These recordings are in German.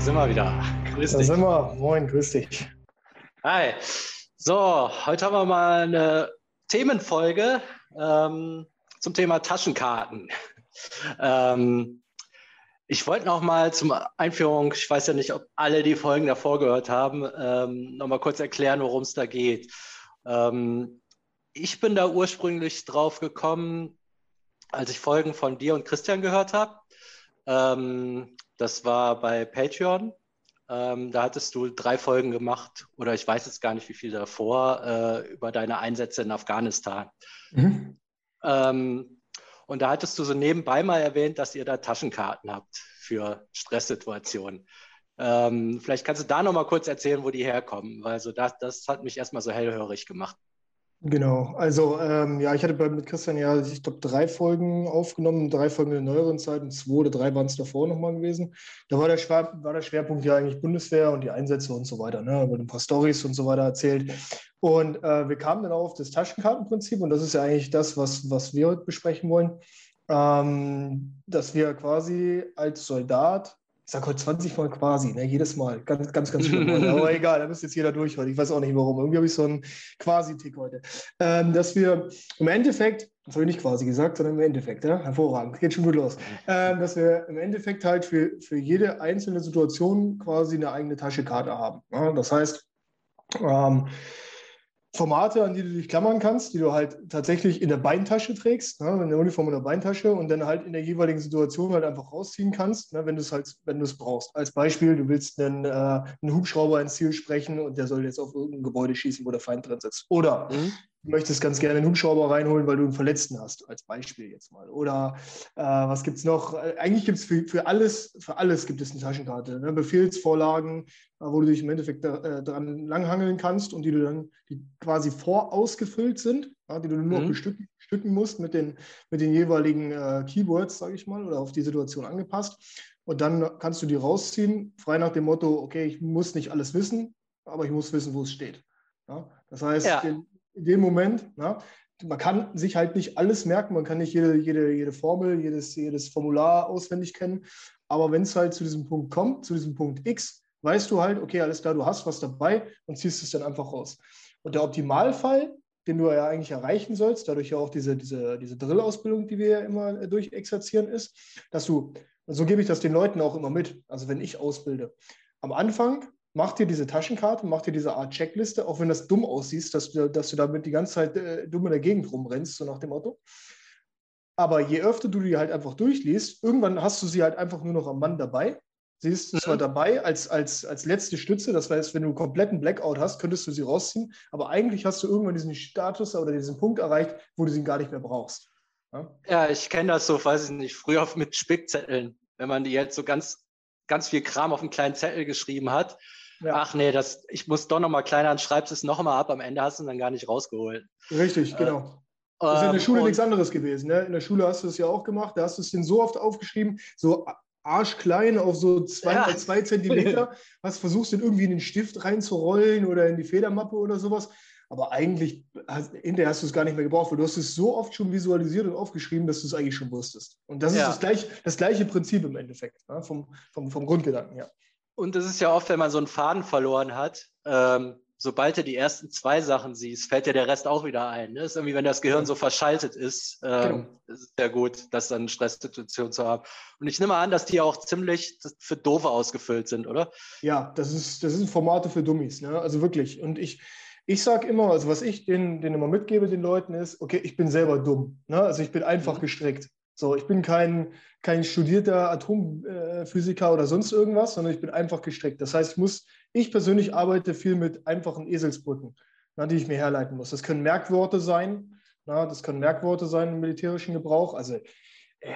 da sind wir wieder. Grüß da dich. Da sind wir. Moin, grüß dich. Hi. So, heute haben wir mal eine Themenfolge ähm, zum Thema Taschenkarten. ähm, ich wollte noch mal zum Einführung, ich weiß ja nicht, ob alle die Folgen davor gehört haben, ähm, noch mal kurz erklären, worum es da geht. Ähm, ich bin da ursprünglich drauf gekommen, als ich Folgen von dir und Christian gehört habe. Ähm, das war bei Patreon. Ähm, da hattest du drei Folgen gemacht, oder ich weiß jetzt gar nicht, wie viel davor, äh, über deine Einsätze in Afghanistan. Mhm. Ähm, und da hattest du so nebenbei mal erwähnt, dass ihr da Taschenkarten habt für Stresssituationen. Ähm, vielleicht kannst du da noch mal kurz erzählen, wo die herkommen, weil so das, das hat mich erstmal so hellhörig gemacht. Genau, also ähm, ja, ich hatte bei, mit Christian ja, ich glaube, drei Folgen aufgenommen, drei Folgen in der neueren Zeit und zwei oder drei waren es davor nochmal gewesen. Da war der, war der Schwerpunkt ja eigentlich Bundeswehr und die Einsätze und so weiter, ne? Über ein paar Stories und so weiter erzählt. Und äh, wir kamen dann auf das Taschenkartenprinzip und das ist ja eigentlich das, was, was wir heute besprechen wollen, ähm, dass wir quasi als Soldat ich sage heute 20 Mal quasi, ne? jedes Mal. Ganz, ganz, ganz schlimm. Aber egal, da müsste jetzt jeder durch heute. Ich weiß auch nicht warum. Irgendwie habe ich so einen Quasi-Tick heute. Ähm, dass wir im Endeffekt, das habe ich nicht quasi gesagt, sondern im Endeffekt, ja? hervorragend, geht schon gut los. Ähm, dass wir im Endeffekt halt für, für jede einzelne Situation quasi eine eigene Taschekarte haben. Ja? Das heißt, ähm, Formate, an die du dich klammern kannst, die du halt tatsächlich in der Beintasche trägst, ne, in der Uniform in der Beintasche und dann halt in der jeweiligen Situation halt einfach rausziehen kannst, ne, wenn du es halt, wenn du es brauchst. Als Beispiel, du willst einen, äh, einen Hubschrauber ins Ziel sprechen und der soll jetzt auf irgendein Gebäude schießen, wo der Feind drin sitzt. Oder mhm du möchtest ganz gerne einen Hubschrauber reinholen, weil du einen Verletzten hast, als Beispiel jetzt mal. Oder äh, was gibt es noch? Äh, eigentlich gibt es für, für, alles, für alles gibt es eine Taschenkarte. Ne? Befehlsvorlagen, äh, wo du dich im Endeffekt da, äh, dran langhangeln kannst und die du dann, die quasi vorausgefüllt sind, ja, die du nur mhm. bestücken, bestücken, musst mit den, mit den jeweiligen äh, Keywords, sage ich mal, oder auf die Situation angepasst. Und dann kannst du die rausziehen, frei nach dem Motto, okay, ich muss nicht alles wissen, aber ich muss wissen, wo es steht. Ja? Das heißt, ja. den, in dem Moment. Na? Man kann sich halt nicht alles merken, man kann nicht jede, jede, jede Formel, jedes, jedes Formular auswendig kennen. Aber wenn es halt zu diesem Punkt kommt, zu diesem Punkt X, weißt du halt, okay, alles klar, du hast was dabei und ziehst es dann einfach raus. Und der Optimalfall, den du ja eigentlich erreichen sollst, dadurch ja auch diese, diese, diese Drill-Ausbildung, die wir ja immer durchexerzieren, ist, dass du, so gebe ich das den Leuten auch immer mit, also wenn ich ausbilde. Am Anfang mach dir diese Taschenkarte, mach dir diese Art Checkliste, auch wenn das dumm aussieht, dass du, dass du damit die ganze Zeit äh, dumm in der Gegend rumrennst, so nach dem Motto. Aber je öfter du die halt einfach durchliest, irgendwann hast du sie halt einfach nur noch am Mann dabei. Sie ist mhm. zwar dabei als, als, als letzte Stütze, das heißt, wenn du einen kompletten Blackout hast, könntest du sie rausziehen, aber eigentlich hast du irgendwann diesen Status oder diesen Punkt erreicht, wo du sie gar nicht mehr brauchst. Ja, ja ich kenne das so, weiß ich nicht, früher mit Spickzetteln, wenn man die jetzt so ganz, ganz viel Kram auf einen kleinen Zettel geschrieben hat ja. Ach nee, das, ich muss doch noch mal kleiner, schreibst es noch mal ab, am Ende hast du es dann gar nicht rausgeholt. Richtig, genau. Äh, das ist in der Schule nichts anderes gewesen. Ne? In der Schule hast du es ja auch gemacht, da hast du es denn so oft aufgeschrieben, so arschklein auf so zwei ja. zwei Zentimeter, was versuchst du irgendwie in den Stift reinzurollen oder in die Federmappe oder sowas. Aber eigentlich, hinterher hast du es gar nicht mehr gebraucht, weil du hast es so oft schon visualisiert und aufgeschrieben, dass du es eigentlich schon wusstest. Und das ja. ist das, gleich, das gleiche Prinzip im Endeffekt, ne? vom, vom, vom Grundgedanken her. Und es ist ja oft, wenn man so einen Faden verloren hat, ähm, sobald du die ersten zwei Sachen siehst, fällt dir der Rest auch wieder ein. Ne? ist irgendwie, wenn das Gehirn so verschaltet ist, ähm, genau. ist es sehr gut, das dann Stresssituation zu haben. Und ich nehme an, dass die auch ziemlich für Doofe ausgefüllt sind, oder? Ja, das ist, das sind Formate für Dummies, ne? Also wirklich. Und ich, ich sage immer, also was ich denen, denen immer mitgebe, den Leuten ist, okay, ich bin selber dumm. Ne? Also ich bin einfach mhm. gestrickt. So, ich bin kein, kein studierter Atomphysiker oder sonst irgendwas, sondern ich bin einfach gestrickt. Das heißt, ich muss, ich persönlich arbeite viel mit einfachen Eselsbrücken, na, die ich mir herleiten muss. Das können Merkworte sein, na, das können Merkworte sein im militärischen Gebrauch. Also äh,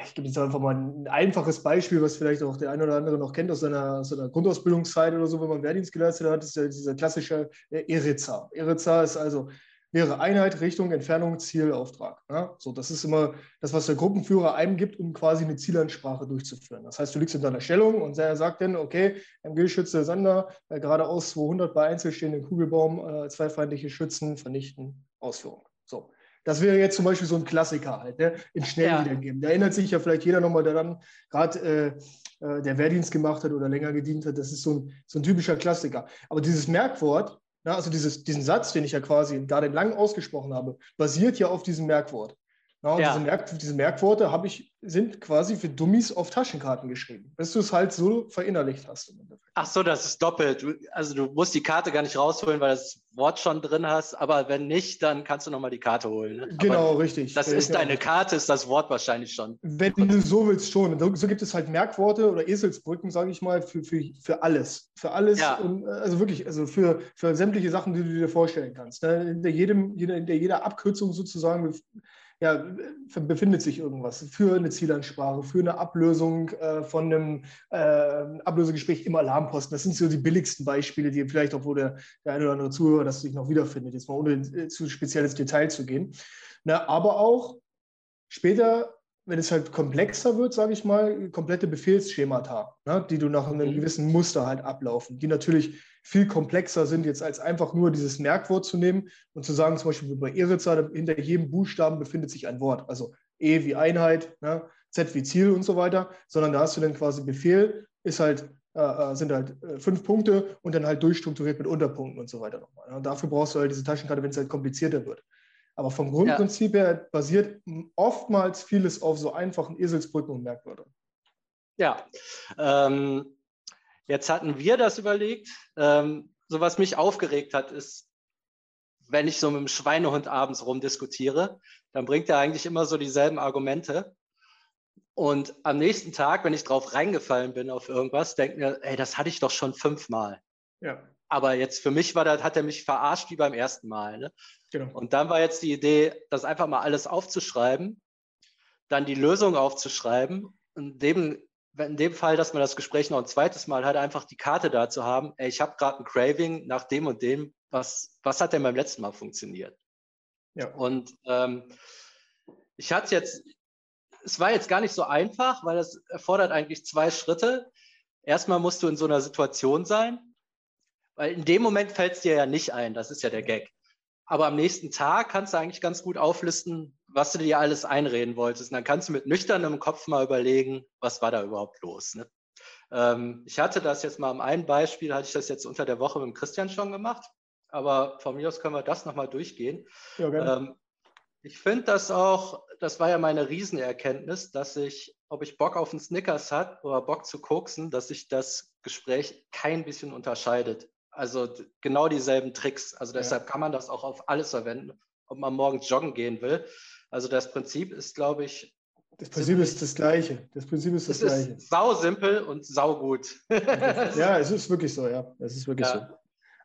ich gebe jetzt einfach mal ein einfaches Beispiel, was vielleicht auch der eine oder andere noch kennt aus seiner, aus seiner Grundausbildungszeit oder so, wenn man Wehrdienst geleistet hat, ist ja dieser klassische äh, Eritza. Eritza ist also wäre Einheit, Richtung, Entfernung, Ziel, Auftrag. Ja? So, das ist immer das, was der Gruppenführer einem gibt, um quasi eine Zielansprache durchzuführen. Das heißt, du liegst in deiner Stellung und er sagt dann, okay, MG-Schütze Sander, äh, geradeaus 200 bei Einzelstehenden Kugelbaum, äh, zwei feindliche Schützen vernichten, Ausführung. So, Das wäre jetzt zum Beispiel so ein Klassiker halt, ne? in schnell ja. wiedergeben. Da erinnert sich ja vielleicht jeder nochmal daran, gerade äh, äh, der Wehrdienst gemacht hat oder länger gedient hat. Das ist so ein, so ein typischer Klassiker. Aber dieses Merkwort, also dieses, diesen Satz, den ich ja quasi gerade lang ausgesprochen habe, basiert ja auf diesem Merkwort. Ja, ja. Diese, Merk diese, Merkworte ich, sind quasi für Dummies auf Taschenkarten geschrieben, bis du es halt so verinnerlicht hast. Ach so, das ist doppelt. Also du musst die Karte gar nicht rausholen, weil das Wort schon drin hast, aber wenn nicht, dann kannst du nochmal die Karte holen. Ne? Genau, aber richtig. Das ist genau. deine Karte, ist das Wort wahrscheinlich schon. Wenn du so willst, schon. So gibt es halt Merkworte oder Eselsbrücken, sage ich mal, für, für, für alles. Für alles, ja. und, also wirklich, also für, für sämtliche Sachen, die du dir vorstellen kannst. Ne? In, der jedem, in der jeder Abkürzung sozusagen ja, befindet sich irgendwas für eine Zielansprache, für eine Ablösung äh, von einem äh, Ablösegespräch im Alarmposten. Das sind so die billigsten Beispiele, die vielleicht auch, wo der, der eine oder andere Zuhörer das sich noch wiederfindet, jetzt mal ohne zu spezielles Detail zu gehen. Na, aber auch später wenn es halt komplexer wird, sage ich mal, komplette Befehlsschemata, ne, die du nach einem mhm. gewissen Muster halt ablaufen, die natürlich viel komplexer sind, jetzt als einfach nur dieses Merkwort zu nehmen und zu sagen, zum Beispiel bei Eritza, hinter jedem Buchstaben befindet sich ein Wort, also E wie Einheit, ne, Z wie Ziel und so weiter, sondern da hast du dann quasi Befehl, ist halt, äh, äh sind halt äh, fünf Punkte und dann halt durchstrukturiert mit Unterpunkten und so weiter nochmal. Ne. Und dafür brauchst du halt diese Taschenkarte, wenn es halt komplizierter wird. Aber vom Grundprinzip ja. her basiert oftmals vieles auf so einfachen Eselsbrücken und Merkwörtern. Ja, ähm, jetzt hatten wir das überlegt. Ähm, so was mich aufgeregt hat, ist, wenn ich so mit dem Schweinehund abends rumdiskutiere, dann bringt er eigentlich immer so dieselben Argumente. Und am nächsten Tag, wenn ich drauf reingefallen bin auf irgendwas, denke mir, ey, das hatte ich doch schon fünfmal. Ja. Aber jetzt für mich war das, hat er mich verarscht wie beim ersten Mal. Ne? Genau. Und dann war jetzt die Idee, das einfach mal alles aufzuschreiben, dann die Lösung aufzuschreiben. In dem, in dem Fall, dass man das Gespräch noch ein zweites Mal hat, einfach die Karte da zu haben, ey, ich habe gerade ein Craving nach dem und dem, was, was hat denn beim letzten Mal funktioniert? Ja. Und ähm, ich hatte jetzt, es war jetzt gar nicht so einfach, weil es erfordert eigentlich zwei Schritte. Erstmal musst du in so einer Situation sein, weil in dem Moment fällt es dir ja nicht ein, das ist ja der Gag. Aber am nächsten Tag kannst du eigentlich ganz gut auflisten, was du dir alles einreden wolltest. Und dann kannst du mit nüchternem Kopf mal überlegen, was war da überhaupt los. Ne? Ähm, ich hatte das jetzt mal am einen Beispiel, hatte ich das jetzt unter der Woche mit dem Christian schon gemacht. Aber von mir aus können wir das nochmal durchgehen. Ja, ähm, ich finde das auch, das war ja meine Riesenerkenntnis, dass ich, ob ich Bock auf einen Snickers hat oder Bock zu koksen, dass sich das Gespräch kein bisschen unterscheidet. Also genau dieselben Tricks. Also deshalb ja. kann man das auch auf alles verwenden, ob man morgens joggen gehen will. Also das Prinzip ist, glaube ich. Das Prinzip ist das gleiche. Das Prinzip ist das es gleiche. Ist sau simpel und sau gut. ja, es ist wirklich so, ja. Es ist wirklich ja. so.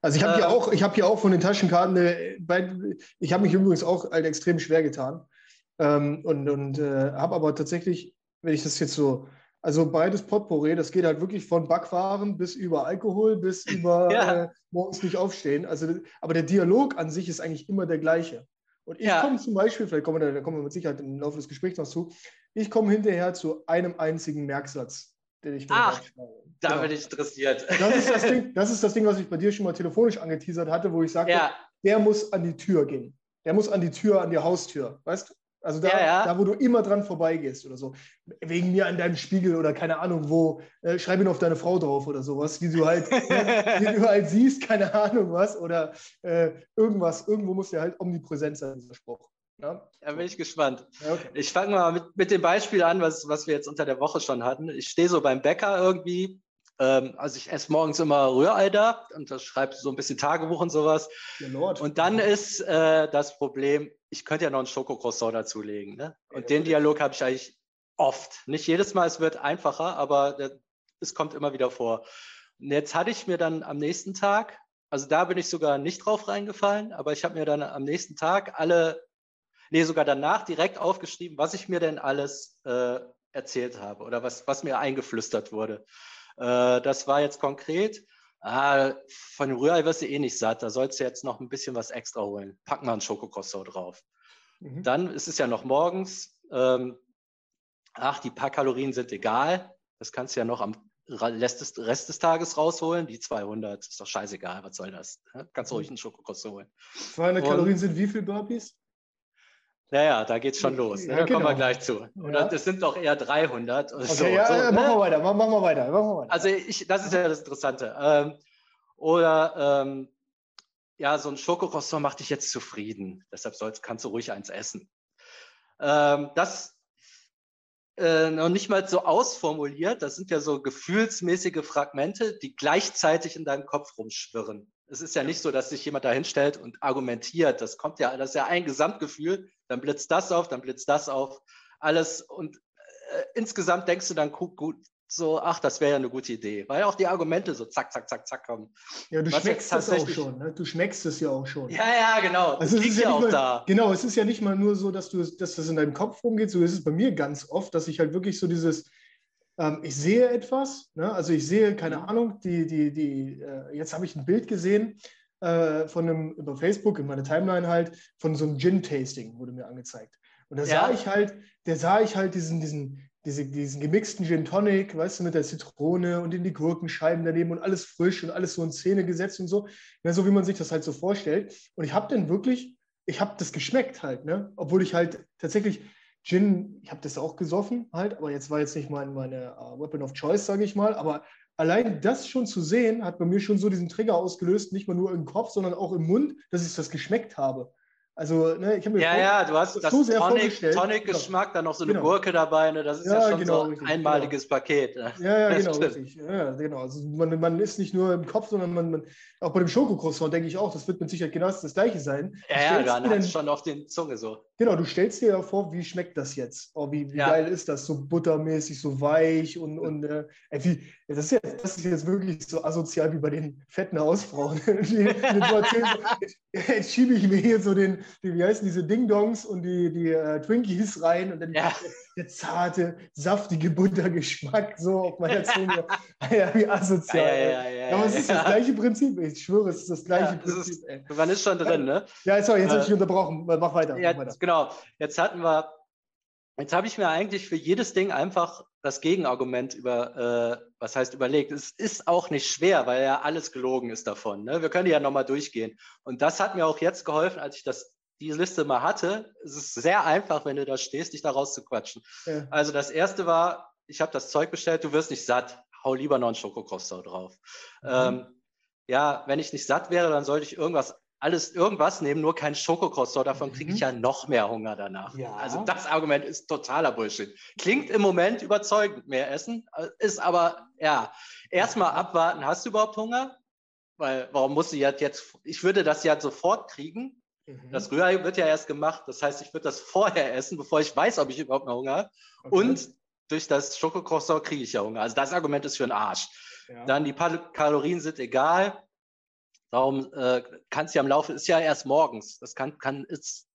Also ich habe hier ähm. auch, ich habe hier auch von den Taschenkarten, äh, ich habe mich übrigens auch halt extrem schwer getan ähm, und, und äh, habe aber tatsächlich, wenn ich das jetzt so also beides Potpourri, das geht halt wirklich von Backwaren bis über Alkohol, bis über ja. äh, morgens nicht aufstehen. Also, aber der Dialog an sich ist eigentlich immer der gleiche. Und ich ja. komme zum Beispiel, vielleicht kommen wir, da kommen wir mit Sicherheit im Laufe des Gesprächs noch zu, ich komme hinterher zu einem einzigen Merksatz, den ich Ach, da genau. bin ich interessiert. Das ist das, Ding, das ist das Ding, was ich bei dir schon mal telefonisch angeteasert hatte, wo ich sagte, ja. der muss an die Tür gehen. Der muss an die Tür, an die Haustür, weißt du? Also da, ja, ja. da, wo du immer dran vorbeigehst oder so. Wegen mir an deinem Spiegel oder keine Ahnung wo, äh, schreib ihn auf deine Frau drauf oder sowas, wie du halt, wie du halt siehst, keine Ahnung was. Oder äh, irgendwas, irgendwo muss der halt omnipräsent sein, dieser Spruch. Ja, ne? ja bin ich gespannt. Ja, okay. Ich fange mal mit, mit dem Beispiel an, was, was wir jetzt unter der Woche schon hatten. Ich stehe so beim Bäcker irgendwie, ähm, also ich esse morgens immer Rührei da und das schreibe so ein bisschen Tagebuch und sowas. Und dann ist äh, das Problem, ich könnte ja noch einen Schokocroissant dazulegen. Ne? Und den Dialog habe ich eigentlich oft. Nicht jedes Mal, es wird einfacher, aber es kommt immer wieder vor. Und jetzt hatte ich mir dann am nächsten Tag, also da bin ich sogar nicht drauf reingefallen, aber ich habe mir dann am nächsten Tag alle, nee, sogar danach direkt aufgeschrieben, was ich mir denn alles äh, erzählt habe oder was, was mir eingeflüstert wurde. Äh, das war jetzt konkret. Ah, von Rührei wirst du eh nicht satt, da sollst du jetzt noch ein bisschen was extra holen. Pack mal ein Schokokrosso drauf. Mhm. Dann ist es ja noch morgens. Ähm, ach, die paar Kalorien sind egal. Das kannst du ja noch am Rest des, Rest des Tages rausholen. Die 200, ist doch scheißegal, was soll das? Kannst du ruhig mhm. einen Schokokrosso holen. 200 Und, Kalorien sind wie viel Burpees? Naja, da geht's schon los. Ne? Ja, da kommen wir genau. gleich zu. Oder Ja. das sind doch eher 300. Okay, so, ja, so, ja, ne? machen wir weiter, machen wir weiter, machen wir weiter. Also ich, das ist ja das Interessante. Ähm, oder ähm, ja, so ein Schokocroissant macht dich jetzt zufrieden. Deshalb sollst, kannst du ruhig eins essen. Ähm, das äh, noch nicht mal so ausformuliert. Das sind ja so gefühlsmäßige Fragmente, die gleichzeitig in deinem Kopf rumschwirren. Es ist ja nicht so, dass sich jemand da hinstellt und argumentiert. Das kommt ja, das ist ja ein Gesamtgefühl. Dann blitzt das auf, dann blitzt das auf. Alles und äh, insgesamt denkst du dann gut, gut so, ach, das wäre ja eine gute Idee, weil auch die Argumente so zack, zack, zack, zack kommen. ja, du was schmeckst es auch schon, ne? Du schmeckst es ja auch schon. Ja, ja, genau. Das Also es ist ja auch mal, da. Genau, es ist ja nicht mal nur so, dass, du, dass das in deinem Kopf rumgeht, so ist es bei mir ganz oft, dass ich halt wirklich so dieses, ähm, ich sehe etwas, ne? also ich sehe, keine Mhm. Ahnung, die, die, die, äh, jetzt habe ich ein Bild gesehen äh, von einem, über Facebook, in meiner Timeline halt, von so einem Gin-Tasting, wurde mir angezeigt. Und da Ja. sah ich halt, da sah ich halt diesen, diesen, diese, diesen gemixten Gin Tonic, weißt du, mit der Zitrone und in die Gurkenscheiben daneben und alles frisch und alles so in Szene gesetzt und so. Ja, so wie man sich das halt so vorstellt. Und ich habe dann wirklich, ich habe das geschmeckt halt, ne? Obwohl ich halt tatsächlich Gin, ich habe das auch gesoffen halt, aber jetzt war jetzt nicht mein, meine äh, Weapon of Choice, sage ich mal. Aber allein das schon zu sehen, hat bei mir schon so diesen Trigger ausgelöst, nicht mal nur im Kopf, sondern auch im Mund, dass ich das geschmeckt habe. Also, ne, ich habe mir Ja, vor- ja, du hast so das sehr Tonic- vorgestellt. Tonic-Geschmack, dann noch so eine Genau. Gurke dabei. Ne? Das ist ja, Ja, schon genau, so richtig, ein einmaliges Paket. Ne? Ja, ja, genau, richtig. Ja, genau. Also man, man ist nicht nur im Kopf, sondern man, man auch bei dem Schokocroissant denke ich auch, das wird mit Sicherheit genau das Gleiche sein. Du Ja, ja, dann es schon auf den Zunge so. Genau, du stellst dir ja vor, wie schmeckt das jetzt? Oh, wie, wie Ja. geil ist das? So buttermäßig, so weich und, und äh, wie, das, ist jetzt, das ist jetzt wirklich so asozial wie bei den fetten Hausfrauen. so so, jetzt schiebe ich mir hier so den, die, wie heißen diese Ding-Dongs und die, die äh, Twinkies rein und dann Ja. der zarte, saftige Buttergeschmack so auf meiner Zunge. ja, wie asozial. Ja, ja, ja, ja, Aber es ist ja. das gleiche Prinzip, ich schwöre, es ist das gleiche ist- Prinzip. ey. Man ist schon drin, ne? Ja, sorry, jetzt habe ich Äh, dich unterbrochen. Mach weiter. Mach weiter. genau. Jetzt hatten wir, jetzt habe ich mir eigentlich für jedes Ding einfach das Gegenargument über, äh, was heißt überlegt. Es ist auch nicht schwer, weil ja alles gelogen ist davon. Ne? Wir können ja nochmal durchgehen. Und das hat mir auch jetzt geholfen, als ich das, die Liste mal hatte. Es ist sehr einfach, wenn du da stehst, dich da rauszuquatschen. Ja. Also das erste war, ich habe das Zeug bestellt, du wirst nicht satt. Hau lieber noch einen Schokocroissant drauf. Mhm. Ähm, ja, wenn ich nicht satt wäre, dann sollte ich irgendwas, alles irgendwas nehmen, nur kein Schokocroissant. Davon kriege ich Mhm. ja noch mehr Hunger danach. Ja. Also das Argument ist totaler Bullshit. Klingt im Moment überzeugend, mehr essen, äh, ist aber, ja, erstmal abwarten, hast du überhaupt Hunger? Weil, warum musst du jetzt, jetzt, ich würde das ja sofort kriegen. Mhm. Das Rührei wird ja erst gemacht. Das heißt, ich würde das vorher essen, bevor ich weiß, ob ich überhaupt noch Hunger habe. Okay. Und durch das Schokocroissant kriege ich ja Hunger. Also das Argument ist für den Arsch. Ja. Dann die Pal Kalorien sind egal. Darum äh, kannst du ja am Laufe, ist ja erst morgens. Das kann, kann, ist,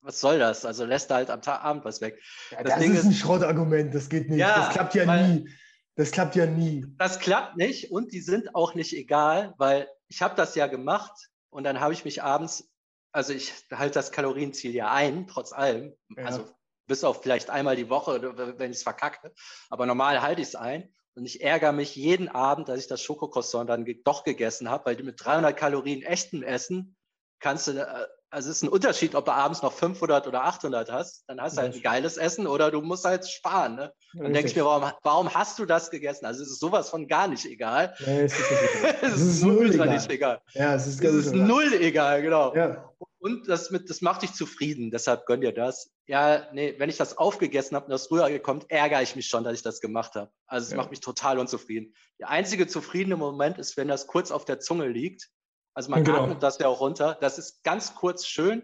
was soll das? Also lässt du halt am Tag, Abend was weg. Ja, das das, ist- ein Schrottargument, das geht nicht. Ja, das klappt ja weil- nie. Das klappt ja nie. Das klappt nicht und die sind auch nicht egal, weil ich habe das ja gemacht und dann habe ich mich abends, also ich halte das Kalorienziel ja ein, trotz allem. Ja. Also bis auf vielleicht einmal die Woche, wenn ich es verkacke. Aber normal halte ich es ein. Und ich ärgere mich jeden Abend, dass ich das Schokocroissant dann doch gegessen habe, weil mit 300 Kalorien echtem Essen kannst du, äh, also es ist ein Unterschied, ob du abends noch 500 oder 800 hast, dann hast du halt ein geiles Essen oder du musst halt sparen. Ne? Dann denke ich mir, warum, warum hast du das gegessen? Also es ist sowas von gar nicht egal. Nee, es ist, nicht egal. Es ist ist null egal. nicht egal. Ja, es ist Es ist egal. null egal, genau. Ja. Und das, mit, das macht dich zufrieden, deshalb gönn dir das. Ja, nee, wenn ich das aufgegessen habe und das Rührei kommt, ärgere ich mich schon, dass ich das gemacht habe. Also es Ja. macht mich total unzufrieden. Der einzige zufriedene Moment ist, wenn das kurz auf der Zunge liegt. Also man Genau. atmet das ja auch runter. Das ist ganz kurz schön.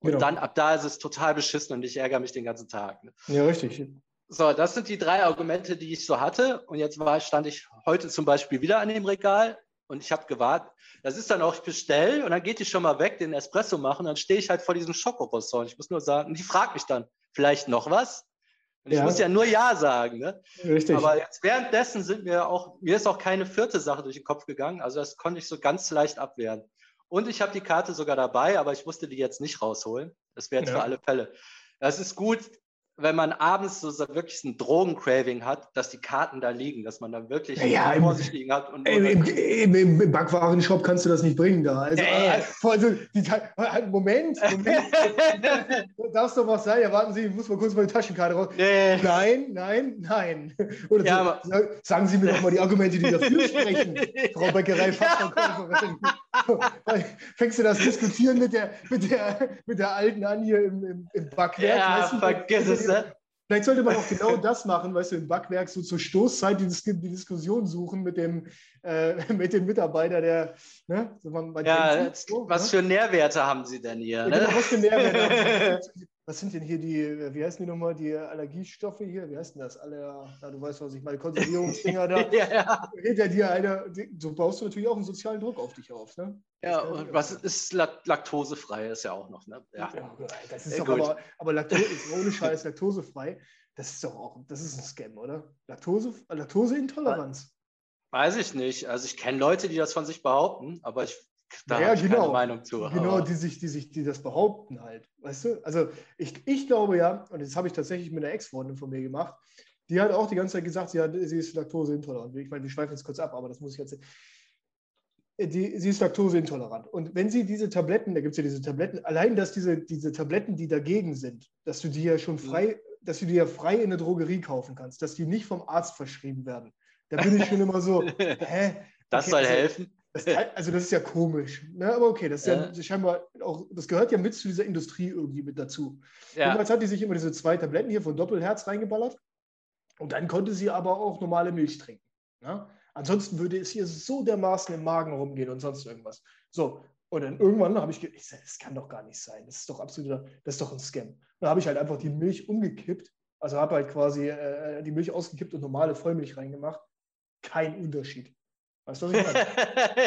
Und Genau. dann ab da ist es total beschissen und ich ärgere mich den ganzen Tag. Ne? ja, richtig. So, das sind die drei Argumente, die ich so hatte. Und jetzt war, stand ich heute zum Beispiel wieder an dem Regal und ich habe gewartet. Das ist dann auch, ich bestell und dann geht die schon mal weg, den Espresso machen. Dann stehe ich halt vor diesem Schokocroissant. Ich muss nur sagen, und die fragt mich dann, vielleicht noch was? Und ich Ja. muss ja nur Ja sagen. Ne? Richtig. Aber jetzt währenddessen sind mir auch, mir ist auch keine vierte Sache durch den Kopf gegangen. Also das konnte ich so ganz leicht abwehren. Und ich habe die Karte sogar dabei, aber ich musste die jetzt nicht rausholen. Das wäre jetzt Ja. für alle Fälle. Das ist gut. Wenn man abends so wirklich ein Drogencraving hat, dass die Karten da liegen, dass man da wirklich ja, vor sich liegen hat. Und Im, im, im, im Backwarenshop kannst du das nicht bringen da. Also, ja. also die, halt, Moment, Moment. Darf es doch was sein? Ja, warten Sie, ich muss mal kurz meine Taschenkarte raus. nee. Nein, nein, nein. Oder Ja, so, sagen Sie mir doch mal die Argumente, die dafür sprechen, Frau Bäckerei Fachverkäuferin. Fängst du das Diskutieren mit der, mit der, mit der alten an hier im, im, im Backwerk? Ja, weißt du, vergiss es, ne? Vielleicht sollte man auch genau das machen, weißt du, im Backwerk so zur Stoßzeit die, die Diskussion suchen mit dem, äh, mit dem Mitarbeiter, der, ne, so man, man Ja, so, was ne? für Nährwerte haben Sie denn hier? Ja, Ne? genau, was für Nährwerte haben sie? Was sind denn hier die, wie heißen die nochmal, die Allergiestoffe hier? Wie heißt denn das? Aller, ja, du weißt, was ich meine, Konservierungsdinger da. ja, ja. Hinter dir einer, so baust du natürlich auch einen sozialen Druck auf dich auf, ne? ja, und was ist Lak- laktosefrei? Ist ja auch noch, ne? Ja. das ist doch gut. aber, aber Laktose ist ohne Scheiß laktosefrei. Das ist doch auch, das ist ein Scam, oder? Laktose, Laktoseintoleranz. Weiß ich nicht. Also ich kenne Leute, die das von sich behaupten, aber ich da Ja, habe ich genau. keine Meinung zu. Genau, die sich, die sich, die das behaupten halt. Weißt du? Also ich, ich glaube ja, und das habe ich tatsächlich mit einer Ex-Freundin von mir gemacht, die hat auch die ganze Zeit gesagt, sie, hat, sie ist laktoseintolerant. Ich meine, wir schweifen jetzt kurz ab, aber das muss ich jetzt. Die, sie ist laktoseintolerant. Und wenn sie diese Tabletten, da gibt es ja diese Tabletten, allein dass diese, diese Tabletten, die dagegen sind, dass du die ja schon frei, dass du die ja frei in der Drogerie kaufen kannst, dass die nicht vom Arzt verschrieben werden. Da bin ich schon immer so, hä? das Okay, soll also- helfen. Das, also das ist ja komisch. Ne? Aber okay, das ist ja, Ja. scheinbar auch, das gehört ja mit zu dieser Industrie irgendwie mit dazu. Ja. Damals hat die sich immer diese zwei Tabletten hier von Doppelherz reingeballert. Und dann konnte sie aber auch normale Milch trinken. Ne? Ansonsten würde es hier so dermaßen im Magen rumgehen und sonst irgendwas. So, und dann irgendwann habe ich gedacht, das kann doch gar nicht sein. Das ist doch absoluter, das ist doch ein Scam. Dann habe ich halt einfach die Milch umgekippt. Also habe halt quasi äh, die Milch ausgekippt und normale Vollmilch reingemacht. Kein Unterschied. Weißt du, was ich meine?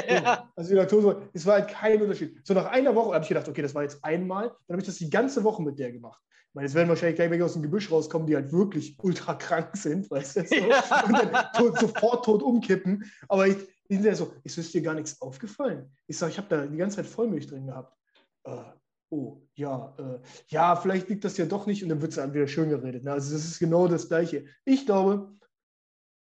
ja. Also die Laktose, es war halt kein Unterschied. So nach einer Woche habe ich gedacht, okay, das war jetzt einmal, dann habe ich das die ganze Woche mit der gemacht. Ich meine, es werden wahrscheinlich gleich welche aus dem Gebüsch rauskommen, die halt wirklich ultra krank sind, weißt du, so, Ja. und dann tot, sofort tot umkippen. Aber ich, die sind ja so, ist ist dir gar nichts aufgefallen? Ich sage, ich habe da die ganze Zeit Vollmilch drin gehabt. Äh, oh, ja, äh, ja, vielleicht liegt das ja doch nicht und dann wird es dann wieder schön geredet. Ne? Also das ist genau das Gleiche. Ich glaube,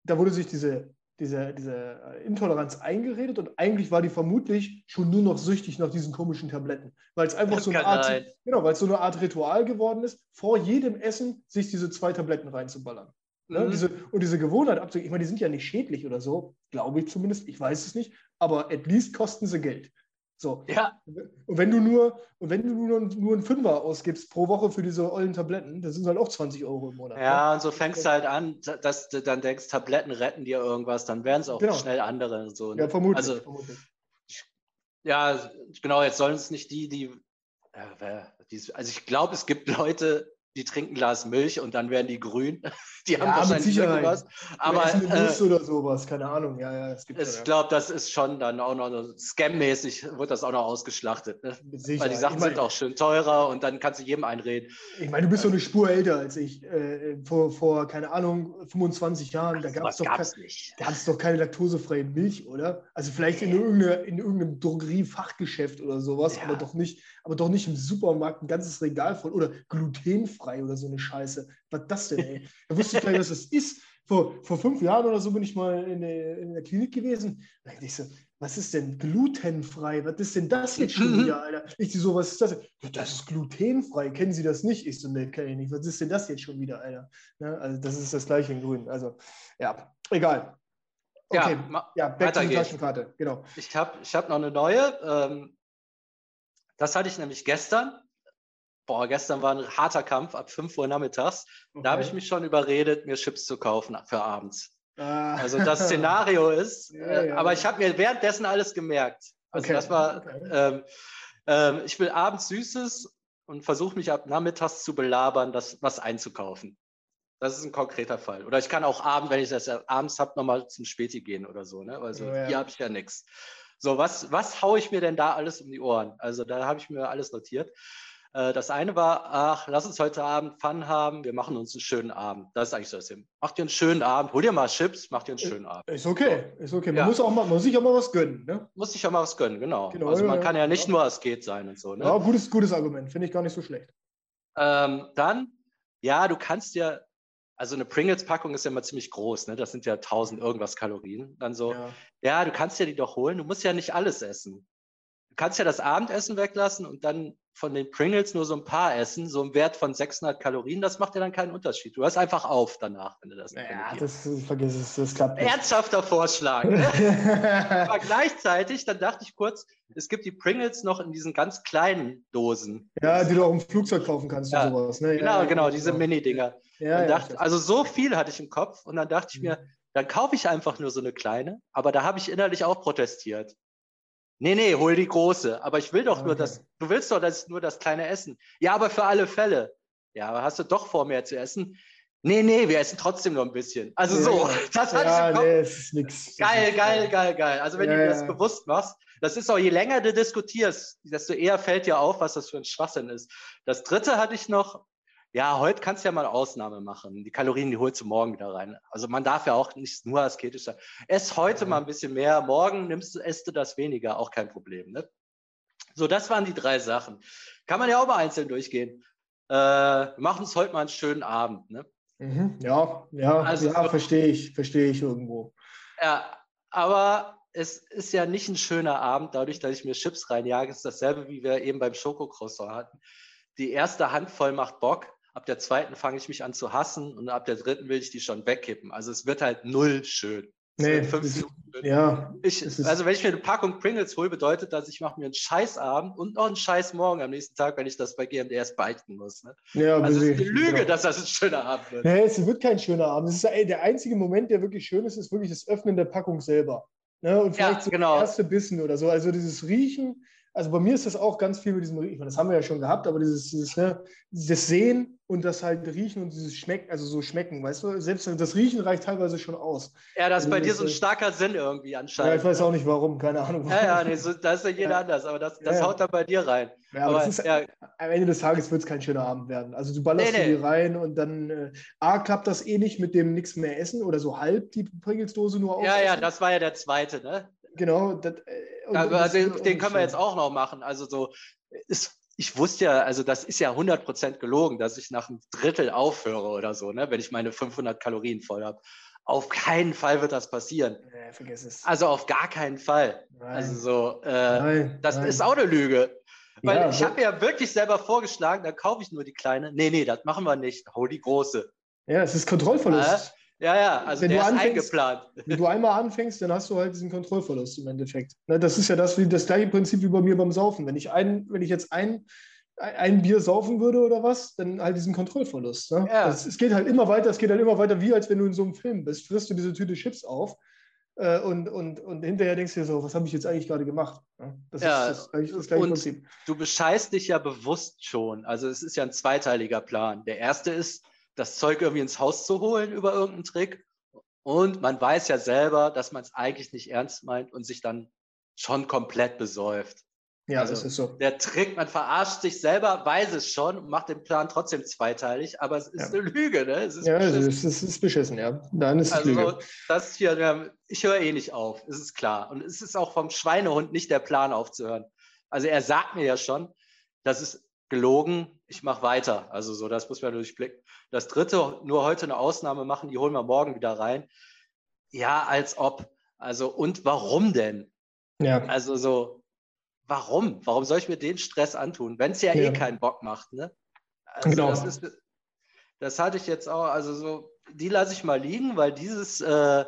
da wurde sich diese, diese, diese äh, Intoleranz eingeredet und eigentlich war die vermutlich schon nur noch süchtig nach diesen komischen Tabletten. Weil es einfach Das so eine Art, sein. genau, weil es so eine Art Ritual geworden ist, vor jedem Essen sich diese zwei Tabletten reinzuballern. Ne? Mhm. Diese, und diese Gewohnheit abzugeben, ich meine, die sind ja nicht schädlich oder so, glaube ich zumindest, ich weiß es nicht, aber at least kosten sie Geld. So. Ja, Und wenn du nur, und wenn du nur, nur einen Fünfer ausgibst pro Woche für diese ollen Tabletten, das sind halt auch 20 Euro im Monat. ne? ja, und so fängst du halt an, dass du dann denkst, Tabletten retten dir irgendwas, dann werden es auch Genau. schnell andere. So, ne? Ja, vermutlich. Also, vermutlich. ja, genau, jetzt sollen es nicht die, die also ich glaube, es gibt Leute, die trinken ein Glas Milch und dann werden die grün. Die haben Ja, mit wahrscheinlich irgendwas. Aber äh, Nuss oder sowas, keine Ahnung. Ja, ja, es gibt ich ja, glaube, das ist schon dann auch noch so Scam-mäßig, wird das auch noch ausgeschlachtet. Ne? Weil die Sachen ich mein, sind auch schön teurer und dann kannst du jedem einreden. Ich meine, du bist so eine Spur älter als ich. Äh, vor, vor, keine Ahnung, 25 Jahren, da gab es doch, doch keine laktosefreie Milch, oder? Also vielleicht in, irgendeine, in irgendeinem Drogeriefachgeschäft oder sowas, aber, doch nicht, aber doch nicht im Supermarkt ein ganzes Regal voll oder glutenfrei oder so eine Scheiße. Was ist das denn, ey? Da wusste ich gar nicht, was das ist. Vor, vor fünf Jahren oder so bin ich mal in der, in der Klinik gewesen. Da dachte ich so, was ist denn glutenfrei? Was ist denn das jetzt schon wieder, Alter? Ich so, was ist das? Ja, Das ist glutenfrei. Kennen Sie das nicht? Ich so, ne, kenne ich nicht. Was ist denn das jetzt schon wieder, Alter? Ne? Also, das ist das gleiche in Grün. Also, ja, egal. Okay, Ja, ja, back weiter to die geht's. Taschenkarte, genau. Ich habe ich hab noch eine neue. Ähm, das hatte ich nämlich gestern. Boah, gestern war ein harter Kampf ab 5 Uhr nachmittags. Da habe ich mich schon überredet, mir Chips zu kaufen für abends. Ah. Also das Szenario ist, Ja, äh, ja. aber ich habe mir währenddessen alles gemerkt. Also Okay, das war, okay. ähm, ähm, ich will abends Süßes und versuche mich ab nachmittags zu belabern, das was einzukaufen. Das ist ein konkreter Fall. Oder ich kann auch abends, wenn ich das ja abends habe, nochmal zum Späti gehen oder so. Ne? Also Ja, ja. hier habe ich ja nichts. So, was, was haue ich mir denn da alles um die Ohren? Also da habe ich mir alles notiert. Äh, Das eine war, ach, lass uns heute Abend Fun haben, wir machen uns einen schönen Abend. Das ist eigentlich so das Ding. Mach dir einen schönen Abend, hol dir mal Chips, mach dir einen schönen Abend. Ist okay, ist okay. Man Ja. muss auch mal, man muss sich auch mal was gönnen. Ne? Muss sich ja mal was gönnen, genau. Genau, also man ja, kann ja nicht ja. nur es geht sein und so. Ne? Ja, gutes, gutes Argument, finde ich gar nicht so schlecht. Ähm, dann ja, du kannst ja, also eine Pringles-Packung ist ja immer ziemlich groß, ne? Das sind ja 1000 irgendwas Kalorien. Dann so, ja. ja, du kannst ja die doch holen, du musst ja nicht alles essen. Du kannst ja das Abendessen weglassen und dann von den Pringles nur so ein paar essen, so ein Wert von 600 Kalorien, das macht ja dann keinen Unterschied. Du hörst einfach auf danach, wenn du das Ja, das vergiss es, das klappt nicht. Ernsthafter Vorschlag. Ne? Aber gleichzeitig, dann dachte ich kurz, es gibt die Pringles noch in diesen ganz kleinen Dosen. Ja, die du auch im Flugzeug kaufen kannst ja, und sowas. Ne? Genau, ja, genau, diese genau. Mini-Dinger. Ja, dachte, also so viel hatte ich im Kopf und dann dachte ich mir, mhm. dann kaufe ich einfach nur so eine kleine, aber da habe ich innerlich auch protestiert. Nee, nee, hol die große. Aber ich will doch okay. nur das, du willst doch das, nur das kleine Essen. Ja, aber für alle Fälle. Ja, aber hast du doch vor, mehr zu essen? Nee, nee, wir essen trotzdem noch ein bisschen. Also so, das hatte ja, ich im Kopf. Nee, ist nix. Geil, geil, geil, geil. Also wenn ja, du das bewusst machst, das ist auch, je länger du diskutierst, desto eher fällt dir auf, was das für ein Schwachsinn ist. Das dritte hatte ich noch, ja, heute kannst du ja mal Ausnahme machen. Die Kalorien, die holst du morgen wieder rein. Also man darf ja auch nicht nur asketisch sein. Ess heute ja. mal ein bisschen mehr, morgen nimmst du, esst du das weniger, auch kein Problem. Ne? So, das waren die drei Sachen. Kann man ja auch mal einzeln durchgehen. Äh, wir machen uns heute mal einen schönen Abend. Ne? Mhm, ja, ja, also, ja, verstehe ich, verstehe ich irgendwo. Ja, aber es ist ja nicht ein schöner Abend, dadurch, dass ich mir Chips reinjage. Es ist dasselbe, wie wir eben beim Schokocroissant hatten. Die erste Handvoll macht Bock, ab der zweiten fange ich mich an zu hassen und ab der dritten will ich die schon wegkippen. Also es wird halt null schön. Nee, fünf ja, ich, also wenn ich mir eine Packung Pringles hole, bedeutet das, ich mache mir einen Scheißabend und noch einen Scheißmorgen am nächsten Tag, wenn ich das bei GMDS beichten muss. Ne? Ja, also es ist eine Lüge, genau. dass das ein schöner Abend wird. Nee, es wird kein schöner Abend. Es ist der einzige Moment, der wirklich schön ist, ist wirklich das Öffnen der Packung selber. Ne? Und vielleicht ja, so genau. der erste Bissen oder so. Also dieses Riechen, also bei mir ist das auch ganz viel mit diesem Riechen. Das haben wir ja schon gehabt, aber dieses, dieses, ne, dieses Sehen und das halt Riechen und dieses Schmecken, also so Schmecken, weißt du? Selbst das Riechen reicht teilweise schon aus. Ja, das ist also bei dir so ein starker Sinn irgendwie anscheinend. Ja, ich weiß auch nicht warum, keine Ahnung. Ja, ja, nee, so, das ist ja jeder ja. anders, aber das, das ja, haut dann bei dir rein. Ja, aber, aber ist, ja. am Ende des Tages wird es kein schöner Abend werden. Also du ballerst nee, nee. die rein und dann äh, A, klappt das eh nicht mit dem nichts mehr essen oder so halb die Pringles-Dose nur auf. Ja, ja, das war ja der zweite, ne? Genau. Das, äh, und, also, und den können wir jetzt auch noch machen. Also so, ist, ich wusste ja, also das ist ja 100% gelogen, dass ich nach einem Drittel aufhöre oder so, ne, wenn ich meine 500 Kalorien voll habe. Auf keinen Fall wird das passieren. Nee, vergiss es. Also auf gar keinen Fall. Nein. Also so, äh, nein, das nein. ist auch eine Lüge. Weil ja, ich habe ja wirklich selber vorgeschlagen, dann kaufe ich nur die kleine. Nee, nee, das machen wir nicht. Hol die große. Ja, es ist Kontrollverlust. Ja, ja, also wenn der ist eingeplant. Wenn du einmal anfängst, dann hast du halt diesen Kontrollverlust im Endeffekt. Ne, das ist ja das, das gleiche Prinzip wie bei mir beim Saufen. Wenn ich, ein, wenn ich jetzt ein, ein Bier saufen würde oder was, dann halt diesen Kontrollverlust. Ne? Ja. Das, es geht halt immer weiter, es geht halt immer weiter, wie als wenn du in so einem Film bist. Frisst du diese Tüte Chips auf äh, und, und, und hinterher denkst du dir so, was habe ich jetzt eigentlich gerade gemacht? Ne? Das ja, ist das, das gleiche Prinzip. Du bescheißt dich ja bewusst schon. Also es ist ja ein zweiteiliger Plan. Der erste ist, das Zeug irgendwie ins Haus zu holen über irgendeinen Trick. Und man weiß ja selber, dass man es eigentlich nicht ernst meint und sich dann schon komplett besäuft. Ja, also das ist so. Der Trick, man verarscht sich selber, weiß es schon und macht den Plan trotzdem zweiteilig, aber es ist ja. eine Lüge, ne? Es ist ja, beschissen. Es, ist, es ist beschissen, ja. Dann ist es also, Lüge. Das hier, ich höre eh nicht auf, es ist klar. Und es ist auch vom Schweinehund nicht der Plan aufzuhören. Also er sagt mir ja schon, das ist gelogen, ich mache weiter. Also so, das muss man durchblicken. Das dritte, nur heute eine Ausnahme machen, die holen wir morgen wieder rein. Ja, als ob. Also, und warum denn? Ja. Also so, warum? Warum soll ich mir den Stress antun, wenn es ja, eh ja, eh keinen Bock macht, ne? Also genau. Das, ist, das hatte ich jetzt auch, also so, die lasse ich mal liegen, weil dieses, äh,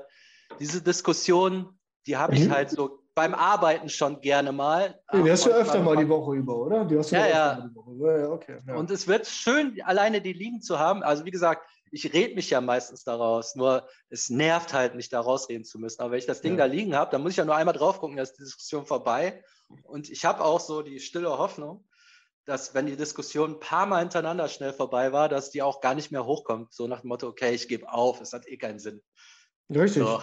diese Diskussion, die habe ich mhm. halt so beim Arbeiten schon gerne mal. Ja, die hast du öfter mal die Woche über, oder? Die hast du ja, ja. ja, okay, ja. Und es wird schön, alleine die liegen zu haben. Also wie gesagt, ich rede mich ja meistens daraus, nur es nervt halt, mich da rausreden zu müssen. Aber wenn ich das Ding da liegen habe, dann muss ich ja nur einmal drauf gucken, dann ist die Diskussion vorbei. Und ich habe auch so die stille Hoffnung, dass wenn die Diskussion ein paar Mal hintereinander schnell vorbei war, dass die auch gar nicht mehr hochkommt. So nach dem Motto, okay, ich gebe auf, es hat eh keinen Sinn. Richtig. So.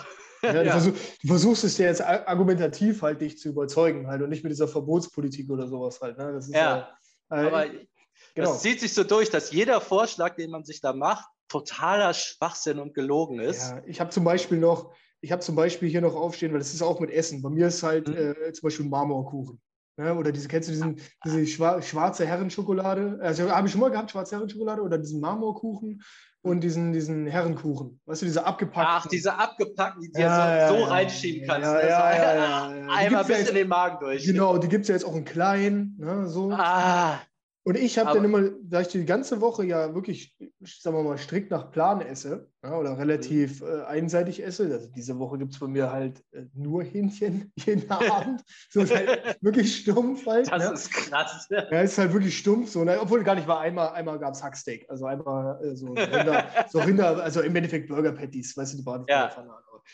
Ja, du, ja. Versuch, du, versuchst es dir jetzt argumentativ halt dich zu überzeugen halt und nicht mit dieser Verbotspolitik oder sowas halt. Ne? Das ist ja, äh, aber genau. das zieht sich so durch, dass jeder Vorschlag, den man sich da macht, totaler Schwachsinn und gelogen ist. Ja, ich habe zum Beispiel noch, ich habe zum Beispiel hier noch aufstehen, weil das ist auch mit Essen. Bei mir ist halt mhm. äh, zum Beispiel Marmorkuchen. Ne? Oder diese, kennst du diesen, diese schwarze Herrenschokolade? Also habe ich schon mal gehabt, schwarze Herrenschokolade oder diesen Marmorkuchen und diesen, diesen Herrenkuchen. Weißt du, diese abgepackten. Ach, diese abgepackten, die du ja, so, so reinschieben kannst. Ja, ja, ja, ja, Einmal bis ja in den Magen durch. Genau, die gibt es ja jetzt auch in klein. Ne, so. Ah. Und ich habe dann immer, da ich die ganze Woche ja wirklich, sagen wir mal, strikt nach Plan esse ja, oder relativ mhm. äh, einseitig esse, also diese Woche gibt es bei mir halt äh, nur Hähnchen jeden Abend. So ist halt wirklich stumpf halt. Das ne? ist krass. Ja, ist halt wirklich stumpf. So, ne? Obwohl gar nicht war, einmal, einmal gab es Hacksteak. Also einmal äh, so, Rinder, so Rinder, also im Endeffekt Burger Patties, weißt du, die waren nicht ja.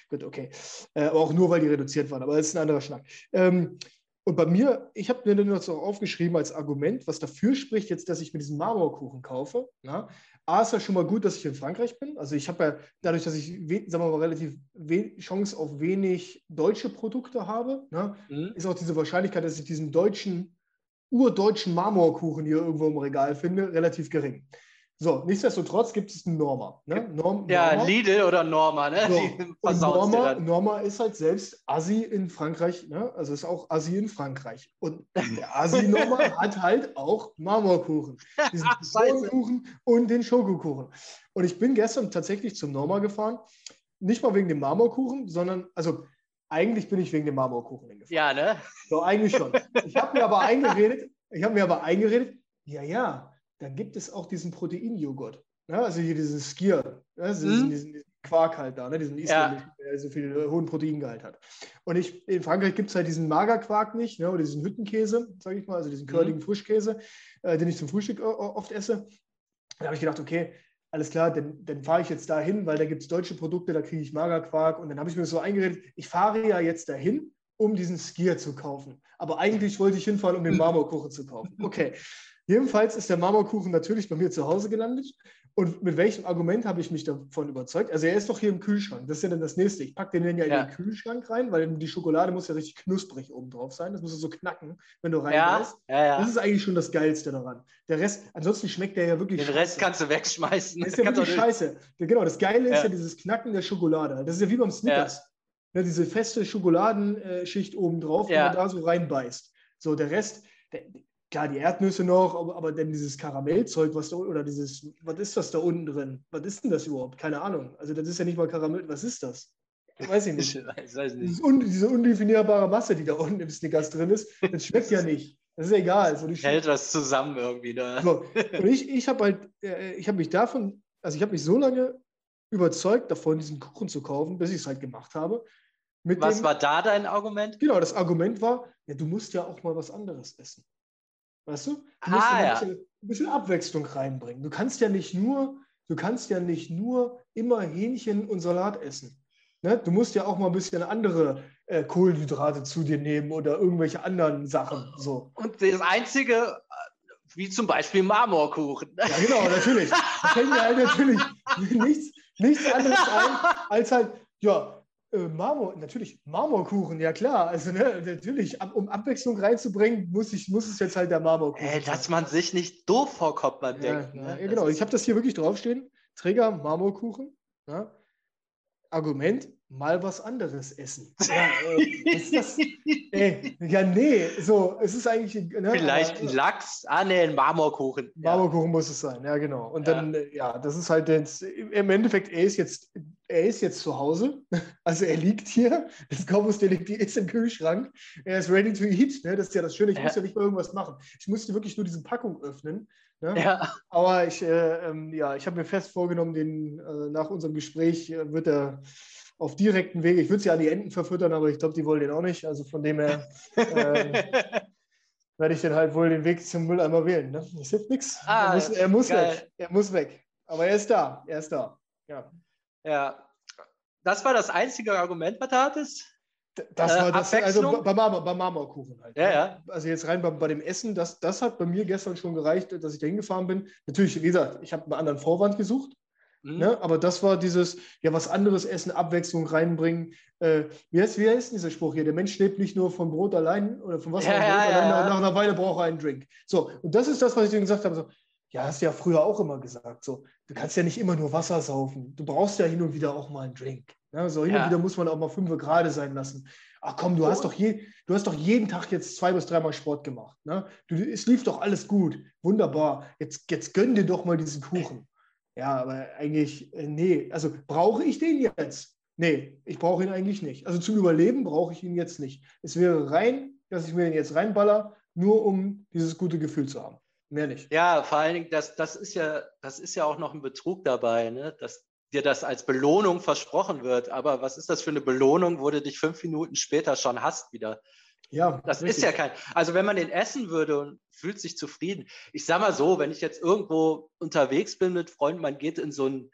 Gut, okay. Äh, aber auch nur, weil die reduziert waren. Aber das ist ein anderer Schnack. Ähm, und bei mir, ich habe mir dann noch so aufgeschrieben als Argument, was dafür spricht, jetzt, dass ich mir diesen Marmorkuchen kaufe. Na? A ist ja schon mal gut, dass ich in Frankreich bin. Also ich habe ja dadurch, dass ich, sagen wir mal, relativ Chance auf wenig deutsche Produkte habe, na? Mhm. ist auch diese Wahrscheinlichkeit, dass ich diesen deutschen, urdeutschen Marmorkuchen hier irgendwo im Regal finde, relativ gering. So, nichtsdestotrotz gibt es einen Norma. Ne? Norm, ja, Norma. Lidl oder Norma, ne? So. Norma, Norma ist halt selbst Assi in Frankreich, ne? also ist auch Assi in Frankreich. Und der Assi-Norma hat halt auch Marmorkuchen. Diesen Kuchen und den Schokokuchen. Und ich bin gestern tatsächlich zum Norma gefahren, nicht mal wegen dem Marmorkuchen, sondern, also eigentlich bin ich wegen dem Marmorkuchen hingefahren. Ja, ne? So, eigentlich schon. Ich habe mir aber eingeredet, ich habe mir aber eingeredet, ja, ja, dann gibt es auch diesen Proteinjoghurt. Ja, also hier diesen Skier, ja, diesen, mhm. diesen, diesen, Quark halt da, ne, diesen isländischen, ja. der so viel äh, hohen Proteingehalt hat. Und ich, in Frankreich gibt es halt diesen Magerquark nicht, ne, oder diesen Hüttenkäse, sage ich mal, also diesen curligen mhm. Frischkäse, äh, den ich zum Frühstück äh, oft esse. Da habe ich gedacht, okay, alles klar, dann, dann fahre ich jetzt dahin, weil da gibt es deutsche Produkte, da kriege ich Magerquark. Und dann habe ich mir so eingeredet, ich fahre ja jetzt dahin, um diesen Skier zu kaufen. Aber eigentlich wollte ich hinfahren, um den Marmorkuchen zu kaufen. Okay. Jedenfalls ist der Marmorkuchen natürlich bei mir zu Hause gelandet. Und mit welchem Argument habe ich mich davon überzeugt? Also er ist doch hier im Kühlschrank. Das ist ja dann das nächste. Ich packe den ja, ja in den Kühlschrank rein, weil die Schokolade muss ja richtig knusprig oben drauf sein. Das muss so knacken, wenn du reinbeißt. Ja, ja, das ist eigentlich schon das Geilste daran. Der Rest, ansonsten schmeckt der ja wirklich Den scheiße. Rest kannst du wegschmeißen. Das ist ja wirklich scheiße. Genau, das Geile ist ja dieses Knacken der Schokolade. Das ist ja wie beim Snickers. Ja, diese feste Schokoladenschicht oben drauf, ja. wenn man da so reinbeißt. So, der Rest, der, klar, die Erdnüsse noch, aber, aber dann dieses Karamellzeug, was da oder dieses, was ist das da unten drin? Was ist denn das überhaupt? Keine Ahnung. Also das ist ja nicht mal Karamell, was ist das? Weiß ich nicht. Ich weiß nicht. Un, diese undefinierbare Masse, die da unten im Snickers drin ist, das schmeckt ja nicht. Das ist egal. So, Hält was zusammen irgendwie da. So. Und ich, ich habe halt, äh, ich habe mich davon, also ich habe mich so lange überzeugt davon, diesen Kuchen zu kaufen, bis ich es halt gemacht habe. was dem, war da dein Argument? Genau, das Argument war, ja, du musst ja auch mal was anderes essen. Weißt du? Du musst ah, ein, ja. bisschen, ein bisschen Abwechslung reinbringen. Du kannst ja nicht nur, du kannst ja nicht nur immer Hähnchen und Salat essen. Ne? Du musst ja auch mal ein bisschen andere äh, Kohlenhydrate zu dir nehmen oder irgendwelche anderen Sachen. So. Und das Einzige, äh, wie zum Beispiel Marmorkuchen. Ja, genau, natürlich. Da fällt mir halt natürlich nichts, nichts anderes ein, als halt, ja, äh, Marmor, natürlich, Marmorkuchen, ja klar. Also ne, natürlich, um Abwechslung reinzubringen, muss, ich, muss es jetzt halt der Marmorkuchen äh, Dass man sich nicht doof vorkommt, man ja, denkt. Ne? Ja, genau, ich habe das hier wirklich draufstehen. Träger Marmorkuchen. Ja. Argument, mal was anderes essen. Ja, äh, ey, ja, nee, so, es ist eigentlich. Ne, Vielleicht aber, ein Lachs, ah, nee, ein Marmorkuchen. Marmorkuchen ja. muss es sein, ja, genau. Und dann, äh, ja, das ist halt jetzt, im Endeffekt, er ist jetzt, er ist jetzt zu Hause, also er liegt hier, das Korpus Delicti ist im Kühlschrank, er ist ready to eat, ne? das ist ja das Schöne, ich muss ja nicht mal irgendwas machen. Ich musste wirklich nur diese Packung öffnen. Ne? Ja. Aber ich, äh, ähm, ja, ich habe mir fest vorgenommen, den, äh, nach unserem Gespräch äh, wird er auf direkten Wege. Ich würde sie an die Enten verfüttern, aber ich glaube, die wollen den auch nicht. Also von dem her ähm, werde ich dann halt wohl den Weg zum Mülleimer wählen. Ne? Das hilft nichts. Ah, er muss, er muss weg. Er muss weg. Aber er ist da. Er ist da. Ja. Ja. Das war das einzige Argument, was du hattest? Das war das, also bei, Marmor, bei Marmorkuchen halt. Ja, ne? ja. Also jetzt rein bei, bei, dem Essen, das, das hat bei mir gestern schon gereicht, dass ich da hingefahren bin. Natürlich, wie gesagt, ich habe einen anderen Vorwand gesucht. Mhm. Ne? Aber das war dieses, ja, was anderes essen, Abwechslung reinbringen. Äh, wie, heißt, wie heißt dieser Spruch hier? Der Mensch lebt nicht nur von Brot allein oder von Wasser ja, ja, allein, nach, nach, einer Weile braucht er einen Drink. So, und das ist das, was ich dir gesagt habe. So, ja, hast du ja früher auch immer gesagt. So, du kannst ja nicht immer nur Wasser saufen. Du brauchst ja hin und wieder auch mal einen Drink. Ne? So hin ja. und wieder muss man auch mal fünf gerade sein lassen. Ach komm, du hast doch je, du hast doch jeden Tag jetzt zwei bis dreimal Sport gemacht. Ne? Du, es lief doch alles gut. Wunderbar. Jetzt, jetzt gönn dir doch mal diesen Kuchen. Ja, aber eigentlich, äh, nee. Also brauche ich den jetzt? Nee, ich brauche ihn eigentlich nicht. Also zum Überleben brauche ich ihn jetzt nicht. Es wäre rein, dass ich mir den jetzt reinballer, nur um dieses gute Gefühl zu haben. Mehr nicht. Ja, vor allen Dingen, das, das, ist, ja, das ist ja auch noch ein Betrug dabei, ne? dass dir das als Belohnung versprochen wird. Aber was ist das für eine Belohnung, wo du dich fünf Minuten später schon hast wieder? Ja, das richtig. ist ja kein. Also wenn man den essen würde und fühlt sich zufrieden. Ich sag mal so, wenn ich jetzt irgendwo unterwegs bin mit Freunden, man geht in so ein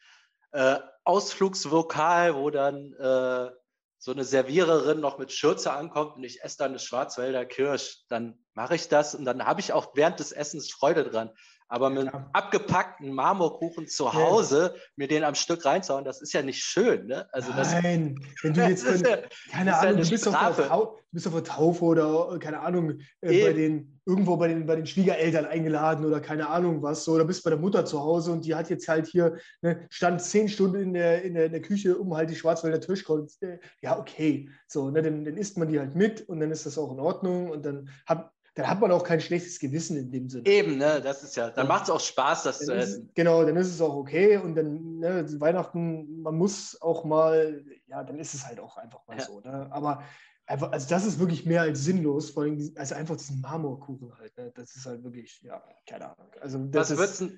äh, Ausflugslokal, wo dann äh, so eine Serviererin noch mit Schürze ankommt und ich esse dann eine Schwarzwälder Kirsch, dann mache ich das und dann habe ich auch während des Essens Freude dran. Aber mit einem abgepackten Marmorkuchen zu Hause ja. mir den am Stück reinzuhauen, das ist ja nicht schön. Ne? Also Nein, das, wenn du jetzt, von, ja, keine Ahnung, ja du, bist auf der, du bist auf der Taufe oder, keine Ahnung, äh, bei den, irgendwo bei den, bei den Schwiegereltern eingeladen oder keine Ahnung was, so, oder bist bei der Mutter zu Hause und die hat jetzt halt hier, ne, stand zehn Stunden in der, in, der, in der Küche, um halt die Schwarzwälder Tischkreuz. Äh, ja, okay, so, ne, dann, dann isst man die halt mit und dann ist das auch in Ordnung und dann hat, dann hat man auch kein schlechtes Gewissen in dem Sinne. Eben, ne, das ist ja, dann macht es auch Spaß, das dann zu ist, essen. Genau, dann ist es auch okay und dann, ne, Weihnachten, man muss auch mal, ja, dann ist es halt auch einfach mal ja. so. Ne? Aber einfach, also das ist wirklich mehr als sinnlos, vor allem, also einfach diesen Marmorkuchen halt, ne? das ist halt wirklich, ja, keine Ahnung. Also das Was würdest du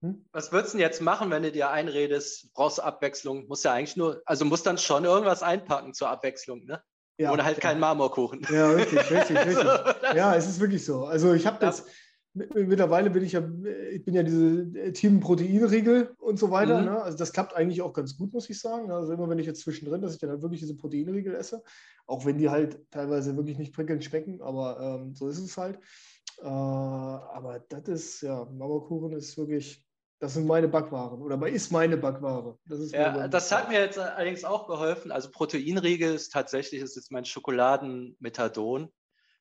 hm? Was würdest du jetzt machen, wenn du dir einredest, brauchst Abwechslung? Muss ja eigentlich nur, also muss dann schon irgendwas einpacken zur Abwechslung, ne? Ja, Oder halt kein Marmorkuchen. Ja, richtig, richtig, richtig. Ja, es ist wirklich so. Also ich habe das, mittlerweile bin ich ja, ich bin ja diese Team Proteinriegel und so weiter. Mhm. Ne? Also das klappt eigentlich auch ganz gut, muss ich sagen. Also immer wenn ich jetzt zwischendrin, dass ich dann halt wirklich diese Proteinriegel esse, auch wenn die halt teilweise wirklich nicht prickelnd schmecken, aber ähm, so ist es halt. Äh, aber das ist, ja, Marmorkuchen ist wirklich, das sind meine Backwaren oder ist meine Backware. Das ja, das hat mir jetzt allerdings auch geholfen. Also Proteinriegel ist tatsächlich, ist jetzt mein Schokoladenmethadon.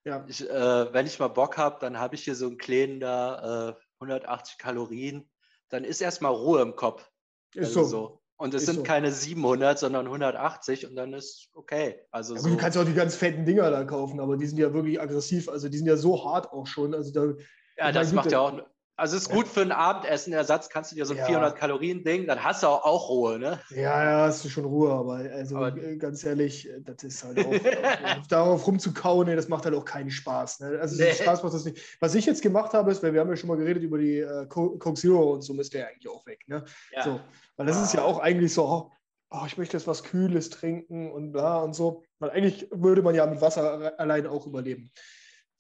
Ja. Ich, äh, wenn ich mal Bock habe, dann habe ich hier so einen kleinen da, äh, 180 Kalorien. Dann ist erstmal Ruhe im Kopf. Ist also so. so. Und es ist sind so. keine 700, sondern 180 und dann ist okay. Also ja, so. Du kannst auch die ganz fetten Dinger da kaufen, aber die sind ja wirklich aggressiv. Also die sind ja so hart auch schon. Also da, ja, das macht ja auch also ist gut für ein Abendessen. Ersatz kannst du dir so ein ja. 400 Kalorien Ding, dann hast du auch, auch, Ruhe, ne? Ja, ja, hast du schon Ruhe, aber also aber, ganz ehrlich, das ist halt auch darauf rumzukauen, nee, das macht halt auch keinen Spaß. Ne? Also nee. Spaß macht das nicht. Was ich jetzt gemacht habe, ist, weil wir haben ja schon mal geredet über die äh, Coke Zero und so, müsste ja eigentlich auch weg, ne? Ja. So, weil das ist ja auch eigentlich so, oh, oh, ich möchte jetzt was Kühles trinken und bla und so. Weil eigentlich würde man ja mit Wasser allein auch überleben.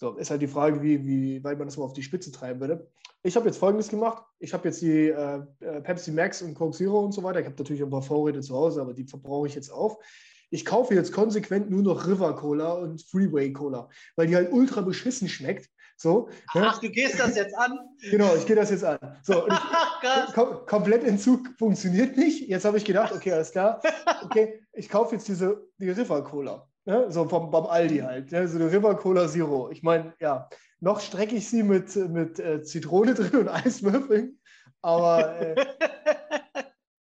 So, ist halt die Frage, wie, wie weit man das mal auf die Spitze treiben würde. Ich habe jetzt Folgendes gemacht. Ich habe jetzt die äh, äh, Pepsi Max und Coke Zero und so weiter. Ich habe natürlich ein paar Vorräte zu Hause, aber die verbrauche ich jetzt auf. Ich kaufe jetzt konsequent nur noch River Cola und Freeway Cola, weil die halt ultra beschissen schmeckt. So, ne? Ach, ne? du gehst das jetzt an? Genau, ich gehe das jetzt an. So, ich, kom komplett Entzug funktioniert nicht. Jetzt habe ich gedacht, okay, alles klar. Okay, ich kaufe jetzt diese die River Cola. Ne? So vom, vom Aldi halt. Ne? So eine River Cola Zero. Ich meine, ja, noch strecke ich sie mit, mit äh, Zitrone drin und Eiswürfeln. Aber äh,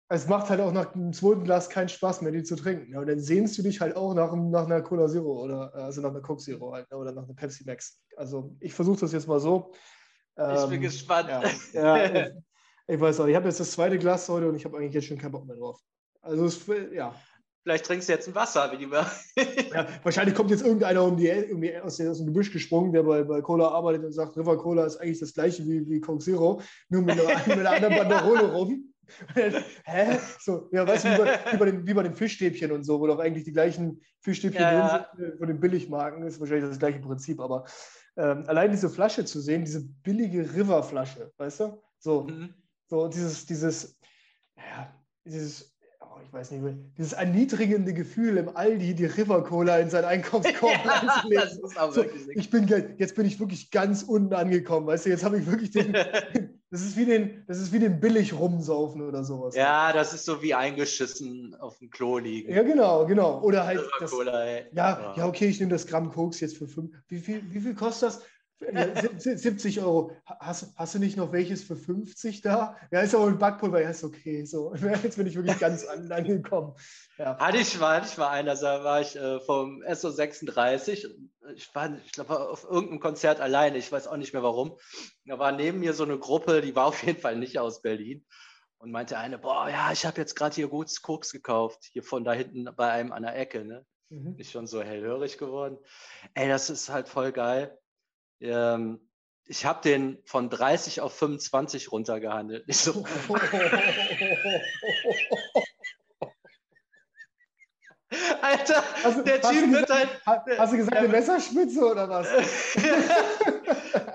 es macht halt auch nach dem zweiten Glas keinen Spaß mehr, die zu trinken. Ja, und dann sehnst du dich halt auch nach, nach einer Cola Zero oder also nach einer Coke Zero halt, ne? oder nach einer Pepsi Max. Also ich versuche das jetzt mal so. Ähm, ich bin ähm, gespannt. Ja, ja ich, ich, weiß auch, ich habe jetzt das zweite Glas heute und ich habe eigentlich jetzt schon keinen Bock mehr drauf. Also es, ja, Vielleicht trinkst du jetzt ein Wasser, wie die ja, Wahrscheinlich kommt jetzt irgendeiner um die, irgendwie aus, aus, dem Gebüsch gesprungen, der bei, bei Cola arbeitet und sagt, River Cola ist eigentlich das gleiche wie, wie Coke Zero, nur mit einer, mit einer anderen Banderole rum. Hä? So, ja, weißt du, wie bei, wie, bei den, wie bei den Fischstäbchen und so, wo doch eigentlich die gleichen Fischstäbchen ja, drin sind, äh, von den Billigmarken, ist wahrscheinlich das gleiche Prinzip, aber ähm, allein diese Flasche zu sehen, diese billige River-Flasche, weißt du? So, mhm. so dieses, dieses, ja, dieses ich weiß nicht, dieses erniedrigende Gefühl im Aldi, die River Cola in seinen Einkaufskorb ja, so, ich bin, Jetzt bin ich wirklich ganz unten angekommen, weißt du, jetzt habe ich wirklich den, das ist wie den, das ist wie den billig rumsaufen oder sowas. Ja, das ist so wie eingeschissen auf dem Klo liegen. Ja, genau, genau. Oder halt, das, ja, ja, okay, ich nehme das Gramm Koks jetzt für fünf, wie viel, wie viel kostet das? 70 Euro. Hast, hast du nicht noch welches für 50 da? Ja, ist aber ein Backpulver. Ja, ist okay. So. Jetzt bin ich wirklich ganz angekommen. Ja. Hatte ich mal, hatte ich mal einen, also da war ich äh, vom SO36. Ich war, ich glaube, auf irgendeinem Konzert alleine. Ich weiß auch nicht mehr warum. Da war neben mir so eine Gruppe, die war auf jeden Fall nicht aus Berlin. Und meinte eine, boah, ja, ich habe jetzt gerade hier gutes Koks gekauft, hier von da hinten bei einem an der Ecke. Ne? Mhm. Ist schon so hellhörig geworden. Ey, das ist halt voll geil. Ähm, ich habe den von 30 auf 25 runtergehandelt. Ich so, Alter, hast, der Typ wird halt. Hast du gesagt, eine Messerspitze oder was?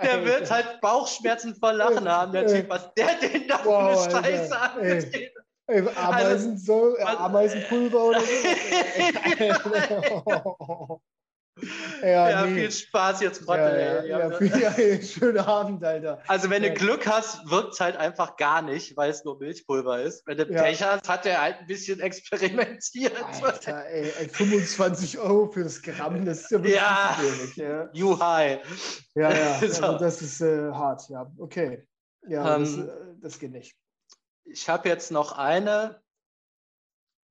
der wird halt Bauchschmerzen vor Lachen haben, der Typ, was der den da wow, für eine Scheiße angetreten Ameisen, also, so, Ameisenpulver oder so. Ja, ja nee. viel Spaß jetzt, Trottel. Ja, ja, ja, schönen Abend, Alter. Also, wenn du Glück hast, wirkt es halt einfach gar nicht, weil es nur Milchpulver ist. Wenn du Pech hast, hat er halt ein bisschen experimentiert. Alter, ey, ey 25 Euro für das Gramm, das ist ja wirklich ja. wenig. Ja, you high. Ja, ja, so. also das ist äh, hart, ja. Okay. Ja, um, das, ähm, äh, das geht nicht. Ich habe jetzt noch eine,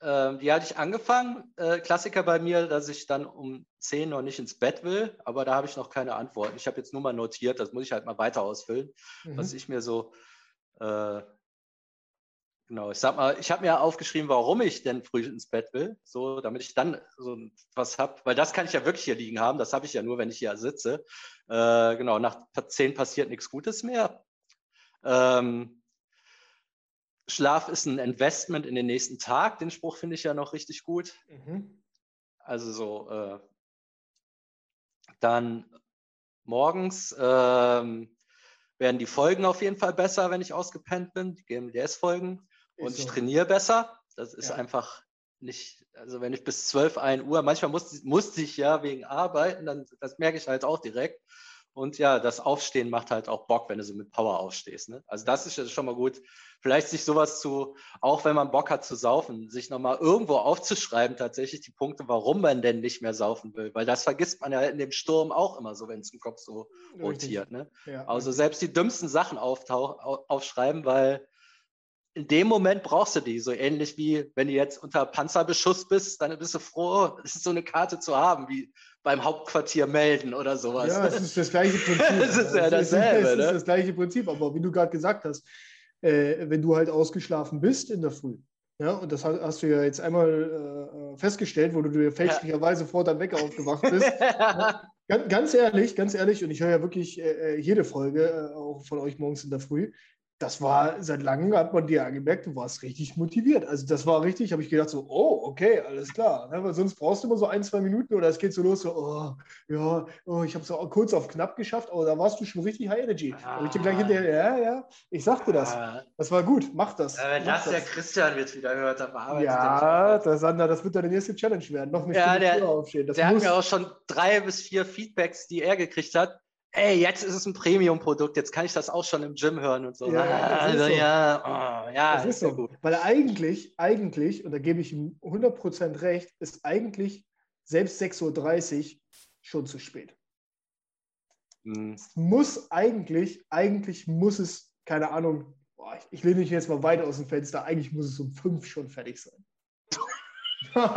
ähm, die hatte ich angefangen. Äh, Klassiker bei mir, dass ich dann um 10 noch nicht ins Bett will, aber da habe ich noch keine Antworten. Ich habe jetzt nur mal notiert, das muss ich halt mal weiter ausfüllen, mhm. was ich mir so. Äh, genau, ich sag mal, ich habe mir aufgeschrieben, warum ich denn früh ins Bett will, so damit ich dann so was habe, weil das kann ich ja wirklich hier liegen haben. Das habe ich ja nur, wenn ich hier sitze. Äh, genau, nach 10 passiert nichts Gutes mehr. Ähm, Schlaf ist ein Investment in den nächsten Tag. Den Spruch finde ich ja noch richtig gut. Mhm. Also so, äh, dann morgens ähm, werden die Folgen auf jeden Fall besser, wenn ich ausgepennt bin, die GMDS-Folgen. Und so. ich trainiere besser. Das ist ja. einfach nicht, also wenn ich bis 12, 1 Uhr, manchmal musste, musste ich ja wegen Arbeiten, dann, das merke ich halt auch direkt. Und ja, das Aufstehen macht halt auch Bock, wenn du so mit Power aufstehst. Ne? Also das ist schon mal gut. Vielleicht sich sowas zu, auch wenn man Bock hat zu saufen, sich nochmal irgendwo aufzuschreiben, tatsächlich die Punkte, warum man denn nicht mehr saufen will. Weil das vergisst man ja in dem Sturm auch immer so, wenn es im Kopf so rotiert. Ne? Ja. Also selbst die dümmsten Sachen aufschreiben, weil in dem Moment brauchst du die. So ähnlich wie wenn du jetzt unter Panzerbeschuss bist, dann bist du froh, so eine Karte zu haben, wie beim Hauptquartier melden oder sowas. Ja, es ist das gleiche Prinzip. Es ist ja dasselbe. Es ist, ne? das gleiche Prinzip, aber wie du gerade gesagt hast, äh, wenn du halt ausgeschlafen bist in der Früh, ja, und das hast du ja jetzt einmal äh, festgestellt, wo du dir fälschlicherweise ja. vor deinem Wecker aufgewacht bist. ja, ganz, ganz, ehrlich, ganz ehrlich, und ich höre ja wirklich äh, äh jede Folge, äh, auch von euch morgens in der Früh das war seit langem, hat man dir angemerkt, du warst richtig motiviert. Also das war richtig, habe ich gedacht so, oh, okay, alles klar. Ne? Weil sonst brauchst du immer so ein, zwei Minuten oder es geht so los, so, oh, ja, oh, ich habe es auch kurz auf knapp geschafft, aber da warst du schon richtig High Energy. Ah. ich dir gleich hinterher, ja, ja, ich sagte das. Ah. Das war gut, mach das. Ja, wenn mach das, das, der Christian jetzt wieder hört, dann bearbeitet Ja, der Sander, das wird deine nächste Challenge werden. Noch eine ja, Stunde der, aufstehen. Das der muss, hat mir auch schon drei bis vier Feedbacks, die er gekriegt hat, ey, jetzt ist es ein Premium-Produkt, jetzt kann ich das auch schon im Gym hören und so. Ja, also, so. ja, oh, ja, das ist so. Gut. Weil eigentlich, eigentlich, und da gebe ich ihm 100% recht, ist eigentlich selbst 6.30 Uhr schon zu spät. Hm. Es muss eigentlich, eigentlich muss es, keine Ahnung, boah, ich, ich lehne mich jetzt mal weiter aus dem Fenster, eigentlich muss es um 5 schon fertig sein. ja,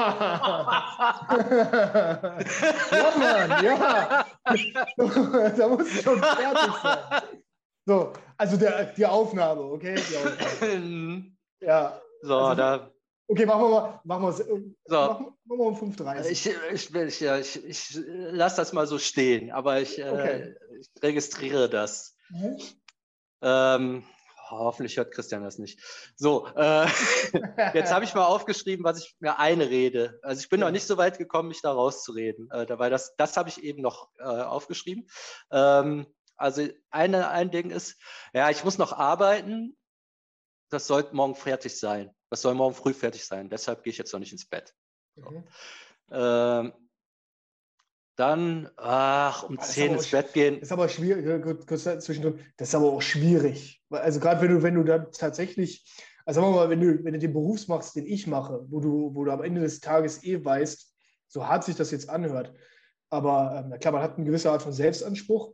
Mann, ja. da muss ich schon fertig sein. So, also der, die Aufnahme, okay? Die Aufnahme. ja. So, also, da. Okay, machen wir mal, machen wir, so. machen, machen wir um 5.30 Ich, ich, ich, ja, ich, ich lasse das mal so stehen, aber ich, äh, okay. äh, ich registriere das. Mhm. Ähm, Hoffentlich hört Christian das nicht. So, äh, jetzt habe ich mal aufgeschrieben, was ich mir einrede. Also ich bin noch nicht so weit gekommen, mich da rauszureden. Äh, dabei das, das habe ich eben noch äh, aufgeschrieben. Ähm, also eine, ein Ding ist, ja, ich muss noch arbeiten. Das soll morgen fertig sein. Das soll morgen früh fertig sein. Deshalb gehe ich jetzt noch nicht ins Bett. So. Mhm. Ähm, dann, ach, um zehn ins Bett gehen. Das ist aber schwierig, kurz zwischendrin, das ist aber auch schwierig. Also gerade wenn du, wenn du dann tatsächlich, also sagen wir mal, wenn du, wenn du den Beruf machst, den ich mache, wo du, wo du am Ende des Tages eh weißt, so hart sich das jetzt anhört, aber ähm, klar, man hat eine gewisse Art von Selbstanspruch,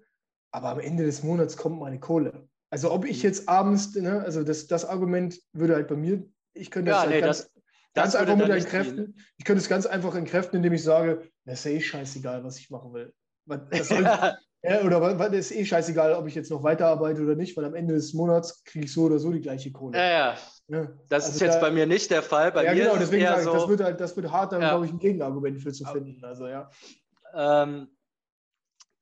aber am Ende des Monats kommt meine Kohle. Also ob ich mhm. jetzt abends, ne, also das, das Argument würde halt bei mir, ich könnte das, ja, halt nee, ganz, das, ganz das einfach mit entkräften. Ich könnte es ganz einfach entkräften, indem ich sage, das ist ja eh scheißegal, was ich machen will. Soll, ja, oder weil ist eh scheißegal, ob ich jetzt noch weiterarbeite oder nicht, weil am Ende des Monats kriege ich so oder so die gleiche Kohle. Ja, ja. ja. Das also ist jetzt da, bei mir nicht der Fall. Bei ja, mir genau, deswegen sage ich, so, das wird halt, das wird hart, da ja. glaube ich, ein Gegenargument für zu finden. Also ja. Ähm,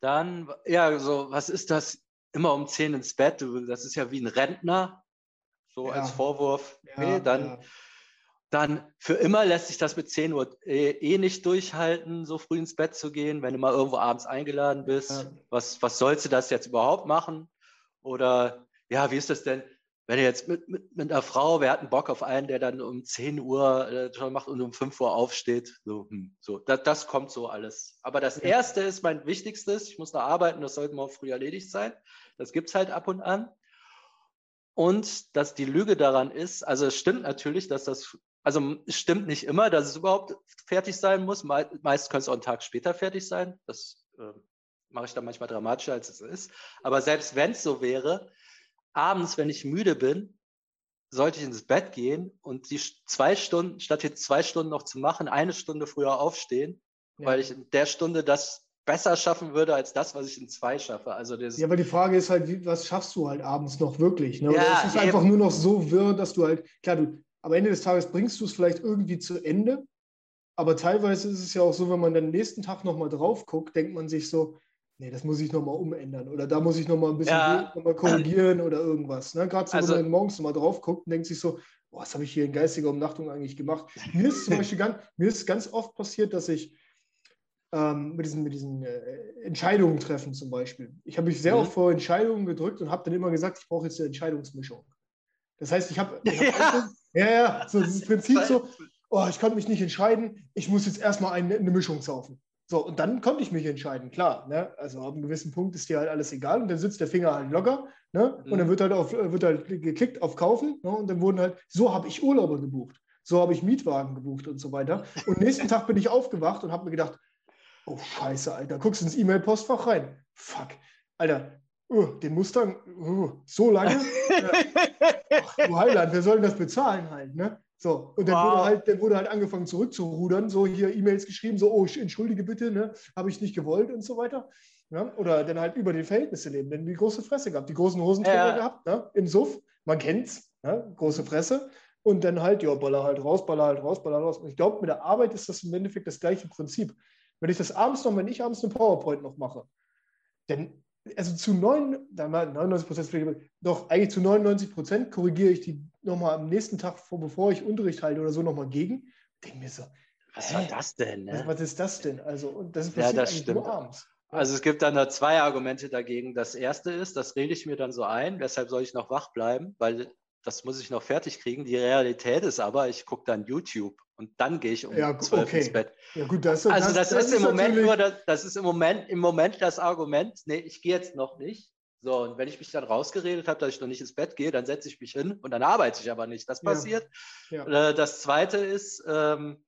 dann, ja, so, was ist das? Immer um 10 ins Bett. Das ist ja wie ein Rentner, so als Vorwurf. Okay, dann dann für immer lässt sich das mit 10 Uhr eh, eh, nicht durchhalten, so früh ins Bett zu gehen, wenn du mal irgendwo abends eingeladen bist. Ja. Was, was sollst du das jetzt überhaupt machen? Oder ja, wie ist das denn, wenn du jetzt mit, mit, mit einer Frau, wer hat einen Bock auf einen, der dann um 10 Uhr äh, schon macht und um 5 Uhr aufsteht? So, hm, so das, das kommt so alles. Aber das Erste ist mein Wichtigstes. Ich muss da arbeiten, das sollte morgen früh erledigt sein. Das gibt es halt ab und an. Und dass die Lüge daran ist, also es stimmt natürlich, dass das also es stimmt nicht immer, dass es überhaupt fertig sein muss. Me meist könnte es auch einen Tag später fertig sein. Das äh, mache ich dann manchmal dramatischer, als es ist. Aber selbst wenn es so wäre, abends, wenn ich müde bin, sollte ich ins Bett gehen und die zwei Stunden, statt jetzt zwei Stunden noch zu machen, eine Stunde früher aufstehen, ja. weil ich in der Stunde das besser schaffen würde als das, was ich in zwei schaffe. Also das ja, aber die Frage ist halt, wie, was schaffst du halt abends noch wirklich? Ne? Oder ja, es ist eben. einfach nur noch so wirr, dass du halt, klar, du, am Ende des Tages bringst du es vielleicht irgendwie zu Ende. Aber teilweise ist es ja auch so, wenn man dann nächsten Tag nochmal drauf guckt, denkt man sich so, nee, das muss ich nochmal umändern oder da muss ich nochmal ein bisschen ja. noch korrigieren oder irgendwas. Ne? Gerade so, also, wenn man morgens nochmal drauf guckt und denkt sich so, boah, was habe ich hier in geistiger Umnachtung eigentlich gemacht? Mir ist zum Beispiel ganz, mir ist ganz oft passiert, dass ich ähm, mit diesen, mit diesen äh, Entscheidungen treffen zum Beispiel. Ich habe mich sehr mhm. oft vor Entscheidungen gedrückt und habe dann immer gesagt, ich brauche jetzt eine Entscheidungsmischung. Das heißt, ich habe ja. Ja, ja, so dieses Prinzip so, oh, ich konnte mich nicht entscheiden, ich muss jetzt erstmal eine, eine Mischung saufen. So, und dann konnte ich mich entscheiden, klar. Ne? Also ab einem gewissen Punkt ist dir halt alles egal und dann sitzt der Finger halt locker ne? und dann mhm. wird halt, auf, wird halt geklickt auf Kaufen ne? und dann wurden halt, so habe ich Urlauber gebucht, so habe ich Mietwagen gebucht und so weiter. Und nächsten Tag bin ich aufgewacht und habe mir gedacht, oh scheiße, Alter, guckst ins E-Mail-Postfach rein. Fuck, Alter, uh, den Mustang, uh, so lange? Ach, du Heiland, wer soll denn das bezahlen halt, ne? So, und dann, wow. wurde halt, dann wurde halt angefangen zurückzurudern, so hier E-Mails geschrieben, so, oh, entschuldige bitte, ne, habe ich nicht gewollt und so weiter. Ja? Oder dann halt über die Verhältnisse leben, denn die große Fresse gehabt, die großen Hosenträger ja. gehabt, ne? im Suff, man kennt's, ne? große Fresse. Und dann halt, ja, baller halt raus, baller halt raus, baller raus. Und ich glaube, mit der Arbeit ist das im Endeffekt das gleiche Prinzip. Wenn ich das abends noch, wenn ich abends eine PowerPoint noch mache, dann also zu 9, 99 Prozent, doch eigentlich zu 99 Prozent korrigiere ich die nochmal am nächsten Tag, bevor ich Unterricht halte oder so, nochmal gegen. Denke mir so, was war das denn? Ne? Was, was, ist das denn? Also, und das passiert ja, das stimmt. nur abends. Also es gibt dann da zwei Argumente dagegen. Das erste ist, das rede ich mir dann so ein, deshalb soll ich noch wach bleiben, weil das muss ich noch fertig kriegen. Die Realität ist aber, ich gucke dann YouTube und dann gehe ich um ja, 12 okay. ins Bett. Ja, gut, das, also das, das, das ist, im Moment nur das, das ist im Moment, im Moment das Argument, nee, ich gehe jetzt noch nicht. So, und wenn ich mich dann rausgeredet habe, dass ich noch nicht ins Bett gehe, dann setze ich mich hin und dann arbeite ich aber nicht. Das passiert. Ja. Ja. Äh, das zweite ist, ähm,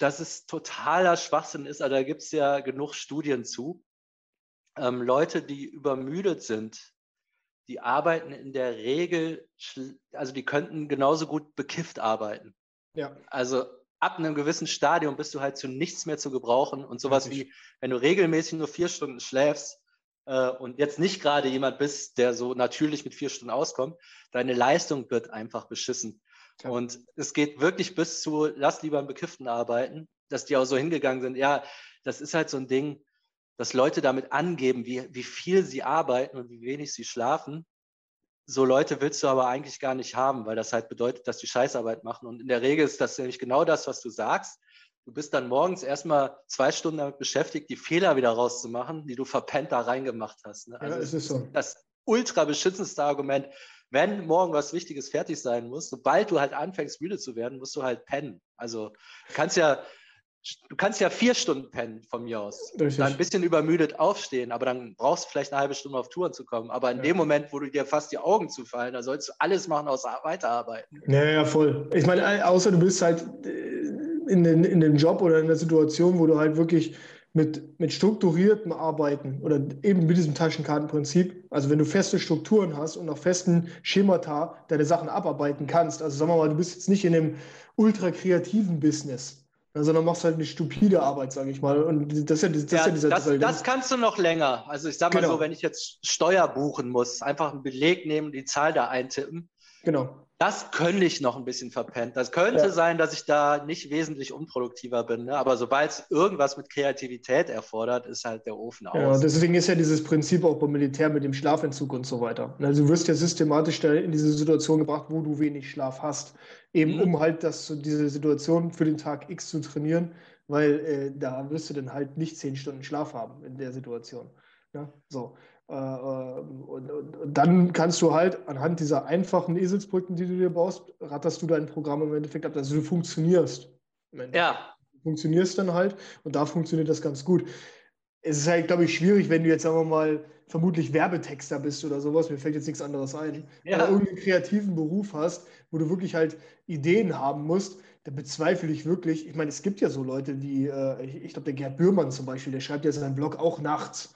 dass es totaler Schwachsinn ist, also da gibt es ja genug Studien zu. Ähm, Leute, die übermüdet sind, die arbeiten in der Regel, also die könnten genauso gut bekifft arbeiten. Ja. Also ab einem gewissen Stadium bist du halt zu nichts mehr zu gebrauchen und sowas wie, wenn du regelmäßig nur vier Stunden schläfst äh, und jetzt nicht gerade jemand bist, der so natürlich mit vier Stunden auskommt, deine Leistung wird einfach beschissen. Ja. Und es geht wirklich bis zu, lass lieber einen Bekifften arbeiten, dass die auch so hingegangen sind. Ja, das ist halt so ein Ding, dass Leute damit angeben, wie, wie viel sie arbeiten und wie wenig sie schlafen. So Leute willst du aber eigentlich gar nicht haben, weil das halt bedeutet, dass die Scheißarbeit machen. Und in der Regel ist das nämlich genau das, was du sagst. Du bist dann morgens erstmal zwei Stunden damit beschäftigt, die Fehler wieder rauszumachen, die du verpennt da reingemacht hast. Ne? Also ja, es ist so. Das ultra beschützendste Argument, wenn morgen was Wichtiges fertig sein muss, sobald du halt anfängst, müde zu werden, musst du halt pennen. Also du kannst ja, du kannst ja vier Stunden pennen von mir aus. Richtig. Dann ein bisschen übermüdet aufstehen, aber dann brauchst du vielleicht eine halbe Stunde auf Touren zu kommen. Aber in ja. dem Moment, wo du dir fast die Augen zufallen, da sollst du alles machen, außer weiterarbeiten. Ja, ja, voll. Ich meine, außer du bist halt äh, in, den, in dem Job oder in der Situation, wo du halt wirklich mit, mit strukturiertem Arbeiten oder eben mit diesem Taschenkartenprinzip, also wenn du feste Strukturen hast und nach festen Schemata deine Sachen abarbeiten kannst, also sagen wir mal, du bist jetzt nicht in einem ultra kreativen Business, sondern machst halt eine stupide Arbeit, sage ich mal. Und das ist ja, das, ja, ist ja dieser das, das kannst du noch länger. Also ich sage mal genau. so, wenn ich jetzt Steuer buchen muss, einfach einen Beleg nehmen, die Zahl da eintippen. Genau. Das könnte ich noch ein bisschen verpennt. Das könnte ja. sein, dass ich da nicht wesentlich unproduktiver bin. Ne? Aber sobald es irgendwas mit Kreativität erfordert, ist halt der Ofen aus. Ja, deswegen ist ja dieses Prinzip auch beim Militär mit dem Schlafentzug und so weiter. Also du wirst ja systematisch in diese Situation gebracht, wo du wenig Schlaf hast. Eben mhm. um halt das, diese Situation für den Tag X zu trainieren, weil äh, da wirst du dann halt nicht zehn Stunden Schlaf haben in der Situation. Ja, so. Äh, äh, und, und, und, dann kannst du halt anhand dieser einfachen Eselsbrücken, die du dir baust, ratterst du dein Programm im Endeffekt ab. Also du funktionierst. Ja. Du funktionierst dann halt und da funktioniert das ganz gut. Es ist halt, glaube ich, schwierig, wenn du jetzt, sagen wir mal, vermutlich Werbetexter bist oder sowas, mir fällt jetzt nichts anderes ein, ja. oder irgendeinen kreativen Beruf hast, wo du wirklich halt Ideen haben musst, da bezweifle ich wirklich, ich meine, es gibt ja so Leute wie, äh, ich, ich glaube, der Gerd Bührmann zum Beispiel, der schreibt ja seinen Blog auch nachts.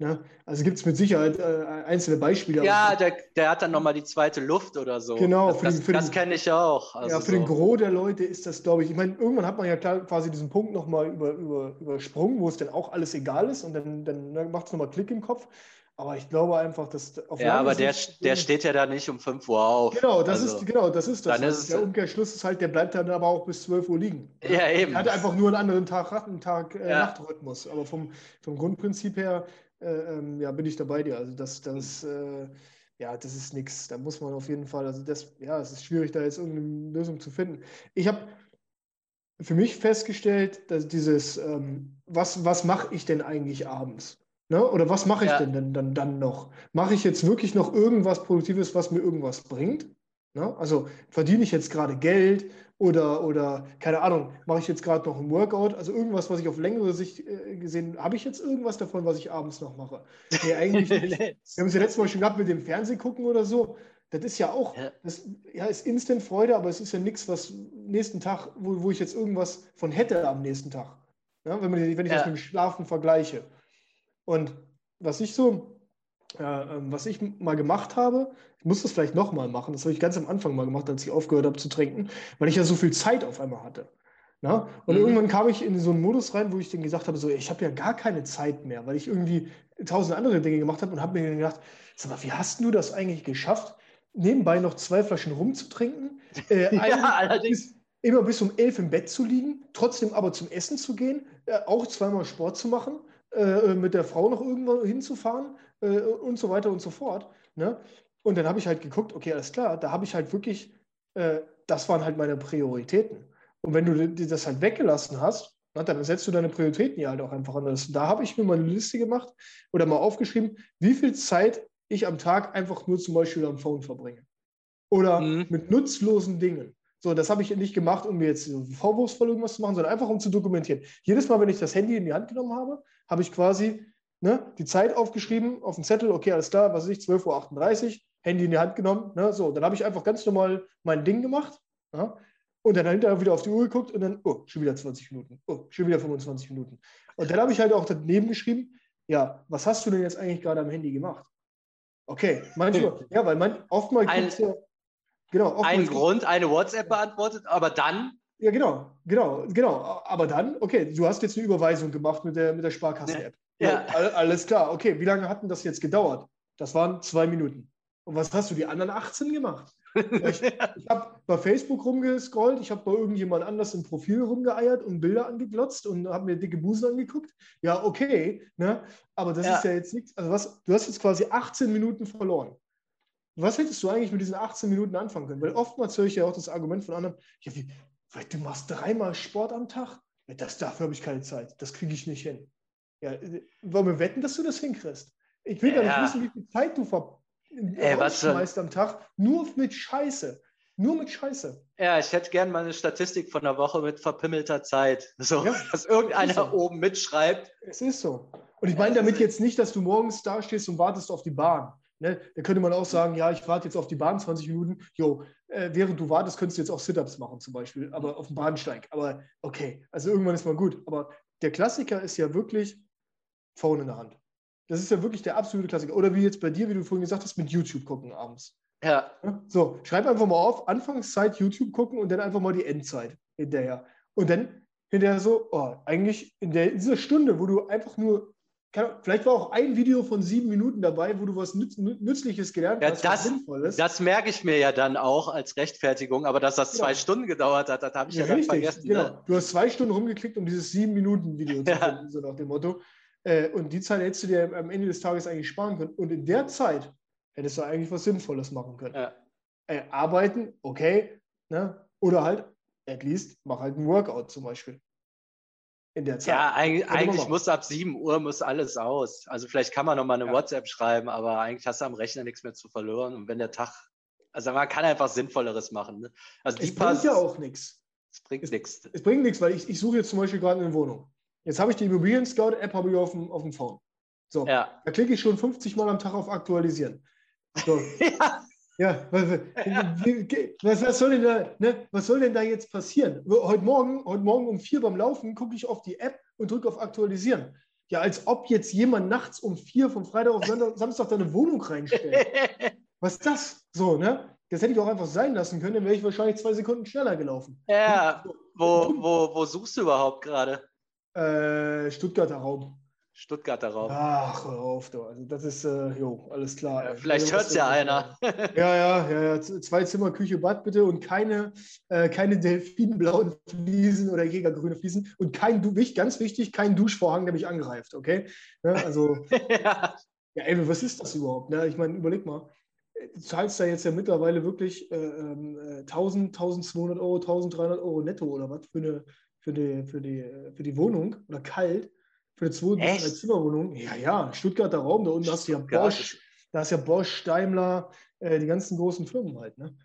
Ne? Also gibt es mit Sicherheit äh, einzelne Beispiele. Ja, der, der hat dann nochmal die zweite Luft oder so. Genau, das, das, das kenne ich auch. Also ja, für so. den Gros der Leute ist das, glaube ich, ich meine, irgendwann hat man ja klar quasi diesen Punkt nochmal über, über, übersprungen, wo es dann auch alles egal ist und dann, dann ne, macht es nochmal Klick im Kopf. Aber ich glaube einfach, dass auf Ja, aber der, der steht ja da nicht um 5 Uhr auf. Genau, das also, ist genau, das ist das. Dann ist der Umkehrschluss ist halt, der bleibt dann aber auch bis 12 Uhr liegen. Ja, eben. Er hat einfach nur einen anderen Tag, einen Tag äh, ja. Nachtrhythmus. Aber vom, vom Grundprinzip her äh, ähm, ja, bin ich dabei dir. Also das, das, äh, ja, das ist nichts. Da muss man auf jeden Fall, also das, ja, es ist schwierig, da jetzt irgendeine Lösung zu finden. Ich habe für mich festgestellt, dass dieses, ähm, was, was mache ich denn eigentlich abends? Ne? Oder was mache ich ja. denn dann, dann, dann noch? Mache ich jetzt wirklich noch irgendwas Produktives, was mir irgendwas bringt? Ne? Also verdiene ich jetzt gerade Geld oder, oder keine Ahnung, mache ich jetzt gerade noch ein Workout? Also irgendwas, was ich auf längere Sicht äh, gesehen habe, ich jetzt irgendwas davon, was ich abends noch mache? Nee, eigentlich nicht. Wir haben es ja letztes Mal schon gehabt mit dem Fernsehen gucken oder so. Das ist ja auch, ja. das ja, ist Instant-Freude, aber es ist ja nichts, was nächsten Tag, wo, wo ich jetzt irgendwas von hätte am nächsten Tag. Ja, wenn, man, wenn ich ja. das mit dem Schlafen vergleiche. Und was ich so was ich mal gemacht habe, ich muss das vielleicht nochmal machen, das habe ich ganz am Anfang mal gemacht, als ich aufgehört habe zu trinken, weil ich ja so viel Zeit auf einmal hatte. Na? Und mhm. irgendwann kam ich in so einen Modus rein, wo ich dann gesagt habe, so, ich habe ja gar keine Zeit mehr, weil ich irgendwie tausend andere Dinge gemacht habe und habe mir gedacht, sag mal, wie hast du das eigentlich geschafft, nebenbei noch zwei Flaschen rumzutrinken? Äh, ja, allerdings. immer bis um elf im Bett zu liegen, trotzdem aber zum Essen zu gehen, äh, auch zweimal Sport zu machen, äh, mit der Frau noch irgendwo hinzufahren, äh, und so weiter und so fort. Ne? Und dann habe ich halt geguckt, okay, alles klar, da habe ich halt wirklich, äh, das waren halt meine Prioritäten. Und wenn du das halt weggelassen hast, na, dann setzt du deine Prioritäten ja halt auch einfach anders. Da habe ich mir mal eine Liste gemacht oder mal aufgeschrieben, wie viel Zeit ich am Tag einfach nur zum Beispiel am Phone verbringe. Oder mhm. mit nutzlosen Dingen. So, das habe ich nicht gemacht, um mir jetzt vorwurfsvoll irgendwas zu machen, sondern einfach um zu dokumentieren. Jedes Mal, wenn ich das Handy in die Hand genommen habe, habe ich quasi ne, die Zeit aufgeschrieben auf den Zettel, okay, alles klar, was weiß ich, 12.38 Uhr, Handy in die Hand genommen. Ne, so, dann habe ich einfach ganz normal mein Ding gemacht. Ja, und dann hinterher wieder auf die Uhr geguckt und dann, oh, schon wieder 20 Minuten, oh, schon wieder 25 Minuten. Und dann habe ich halt auch daneben geschrieben, ja, was hast du denn jetzt eigentlich gerade am Handy gemacht? Okay, manchmal, ja, weil man oftmals ein, ja, genau, ein Grund, eine WhatsApp beantwortet, aber dann ja, genau, genau, genau. Aber dann, okay, du hast jetzt eine Überweisung gemacht mit der, mit der Sparkasse-App. Ja. Alles klar. Okay, wie lange hat denn das jetzt gedauert? Das waren zwei Minuten. Und was hast du die anderen 18 gemacht? Ich, ich habe bei Facebook rumgescrollt, ich habe bei irgendjemand anders im Profil rumgeeiert und Bilder angeglotzt und habe mir dicke Busen angeguckt. Ja, okay, ne? aber das ja. ist ja jetzt nichts. Also was, du hast jetzt quasi 18 Minuten verloren. Was hättest du eigentlich mit diesen 18 Minuten anfangen können? Weil oftmals höre ich ja auch das Argument von anderen, ja, wie, du machst dreimal Sport am Tag? Ja, das, dafür habe ich keine Zeit. Das kriege ich nicht hin. Ja, wollen wir wetten, dass du das hinkriegst? Ich will ja. gar nicht wissen, wie viel Zeit du schmeißt am Tag. Nur mit Scheiße. Nur mit Scheiße. Ja, ich hätte gerne mal eine Statistik von der Woche mit verpimmelter Zeit. So, ja, dass irgendeiner so. oben mitschreibt. Es ist so. Und ich meine damit jetzt nicht, dass du morgens da stehst und wartest auf die Bahn. Ne? Da könnte man auch sagen, ja, ich warte jetzt auf die Bahn 20 Minuten. Jo, äh, während du wartest, könntest du jetzt auch Sit-Ups machen zum Beispiel, aber auf dem Bahnsteig. Aber okay, also irgendwann ist mal gut. Aber der Klassiker ist ja wirklich Phone in der Hand. Das ist ja wirklich der absolute Klassiker. Oder wie jetzt bei dir, wie du vorhin gesagt hast, mit YouTube gucken abends. Ja. So, schreib einfach mal auf, Anfangszeit YouTube gucken und dann einfach mal die Endzeit hinterher. Und dann hinterher so, oh, eigentlich in, der, in dieser Stunde, wo du einfach nur, kann, vielleicht war auch ein Video von sieben Minuten dabei, wo du was Nütz, Nützliches gelernt ja, hast, das, was Sinnvolles. Das merke ich mir ja dann auch als Rechtfertigung, aber dass das Genau. zwei Stunden gedauert hat, das habe ich ja, Ja, richtig, vergessen. genau. Ne? Du hast zwei Stunden rumgeklickt, um dieses sieben Minuten Video zu Ja. finden, so nach dem Motto. Äh, und die Zeit hättest du dir am Ende des Tages eigentlich sparen können. Und in der Zeit hättest du eigentlich was Sinnvolles machen können. Ja. Äh, arbeiten, okay, ne? oder halt, at least, mach halt ein Workout zum Beispiel. In der Zeit. Ja, eigentlich, eigentlich muss ab 7 Uhr muss alles aus. Also vielleicht kann man noch mal eine Ja. WhatsApp schreiben, aber eigentlich hast du am Rechner nichts mehr zu verloren. Und wenn der Tag, also man kann einfach Sinnvolleres machen. Ne? Also Es bringt ja auch nichts. Es bringt nichts. Es bringt nichts, weil ich, ich suche jetzt zum Beispiel gerade eine Wohnung. Jetzt habe ich die Immobilien-Scout-App habe ich auf dem, auf dem Phone. So, Ja. da klicke ich schon 50 Mal am Tag auf Aktualisieren. So, ja. Ja, was, was, was, soll denn da, ne, was soll denn da jetzt passieren? Heute Morgen, heute Morgen um vier beim Laufen gucke ich auf die App und drücke auf Aktualisieren. Ja, als ob jetzt jemand nachts um vier vom Freitag auf Samstag deine Wohnung reinstellt. Was ist das? So, ne? Das hätte ich auch einfach sein lassen können, dann wäre ich wahrscheinlich zwei Sekunden schneller gelaufen. ja. Wo, wo, wo suchst du überhaupt gerade? Äh, Stuttgarter Raum. Stuttgarter Raum. Ach, hör auf, du. Also das ist, äh, jo, alles klar. Ja, vielleicht hört es ja einer. Ja, ja, ja, ja. Zwei Zimmer, Küche, Bad bitte und keine, äh, keine delfinblauen Fliesen oder jägergrüne Fliesen und kein, ganz wichtig, kein Duschvorhang, der mich angreift, okay? Ne, also, ja. ja, ey, was ist das überhaupt? Ne? Ich meine, überleg mal, du zahlst da jetzt ja mittlerweile wirklich äh, ähm, äh, 1000, 1200 Euro, 1300 Euro netto oder was für eine, für die, für die, für die Wohnung oder kalt, für eine zwei Echt? drei Zimmerwohnung. Ja, ja, Stuttgarter Raum, da unten hast du ja Bosch, da ist ja Bosch, Daimler, äh, die ganzen großen Firmen halt, ne?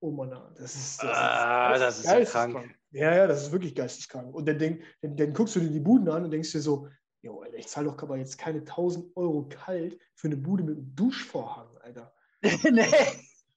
Oh Mann, das ist, das Ah, das ist ja krank. Ja, ja, das ist wirklich geisteskrank. Und dann, denk, dann, dann guckst du dir die Buden an und denkst dir so, jo, Alter, ich zahle doch aber jetzt keine 1000 Euro kalt für eine Bude mit einem Duschvorhang, Alter. nee.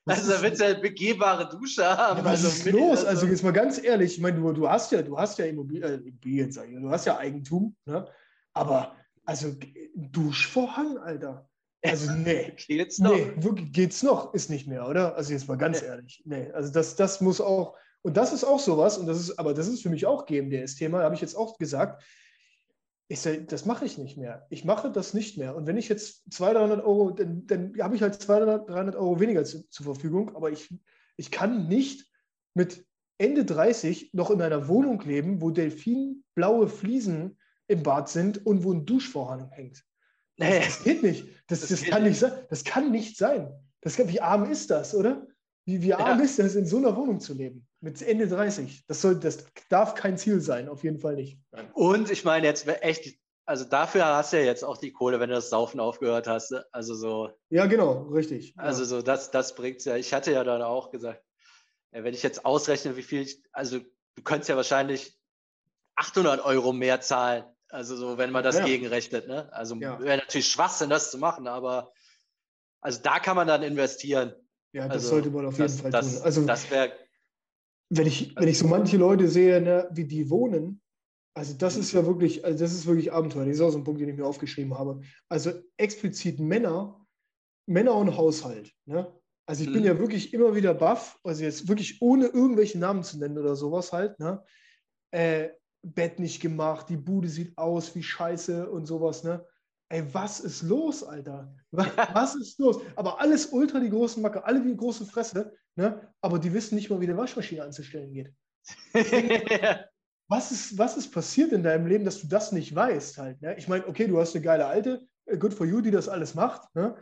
Also da willst du eine begehbare Dusche haben. Ja, was also ist los? Also jetzt mal ganz ehrlich, ich meine, du, du hast ja, du hast ja Immobilien, äh, Immobilien, sag ich, du hast ja Eigentum, ne? Aber also Duschvorhang, Alter. Also nee. geht's noch. Nee, wirklich geht's noch, ist nicht mehr, oder? Also jetzt mal ganz ehrlich. Nee, also das, das muss auch, und das ist auch sowas, und das ist, aber das ist für mich auch GMDS-Thema, habe ich jetzt auch gesagt. Ich sag, das mache ich nicht mehr. Ich mache das nicht mehr. Und wenn ich jetzt 200, 300 Euro, dann, dann habe ich halt 200, 300 Euro weniger zu, zur Verfügung, aber ich, ich kann nicht mit Ende 30 noch in einer Wohnung leben, wo delfinblaue Fliesen im Bad sind und wo ein Duschvorhang hängt. Nee. Das geht nicht. Das, Das das, geht kann nicht. nicht sein. Das kann nicht sein. Das wie arm ist das, oder? Wie, wie arm Ja. ist das, in so einer Wohnung zu leben? Mit Ende 30. Das, soll, das darf kein Ziel sein, auf jeden Fall nicht. Nein. Und ich meine jetzt echt, also dafür hast du ja jetzt auch die Kohle, wenn du das Saufen aufgehört hast. ne? Also so, Ja, genau, richtig. also so, das, das bringt's ja. Ich hatte ja dann auch gesagt, ja, wenn ich jetzt ausrechne, wie viel ich, also du könntest ja wahrscheinlich 800 Euro mehr zahlen. Also so, wenn man das Ja, ja. gegenrechnet, ne? Also Ja. wäre natürlich Schwachsinn, das zu machen, aber also da kann man dann investieren. ja, das Also, sollte man auf jeden das, Fall das, tun. Also, das wäre wenn ich, wenn ich so manche Leute sehe, ne, wie die wohnen, also das ist ja wirklich, also das ist wirklich Abenteuer. Das ist auch so ein Punkt, den ich mir aufgeschrieben habe. Also explizit Männer, Männer und Haushalt. Ne? Also ich bin Mhm. ja wirklich immer wieder baff, also jetzt wirklich ohne irgendwelche Namen zu nennen oder sowas halt. Ne? Äh, Bett nicht gemacht, die Bude sieht aus wie Scheiße und sowas. Ne? Ey, was ist los, Alter? Was, was ist los? Aber alles ultra die großen Macke, alle die große Fresse, ne? aber die wissen nicht mal, wie eine Waschmaschine anzustellen geht. Was ist, was ist passiert in deinem Leben, dass du das nicht weißt halt? Ne? Ich meine, okay, du hast eine geile Alte, äh, good for you, die das alles macht, ne?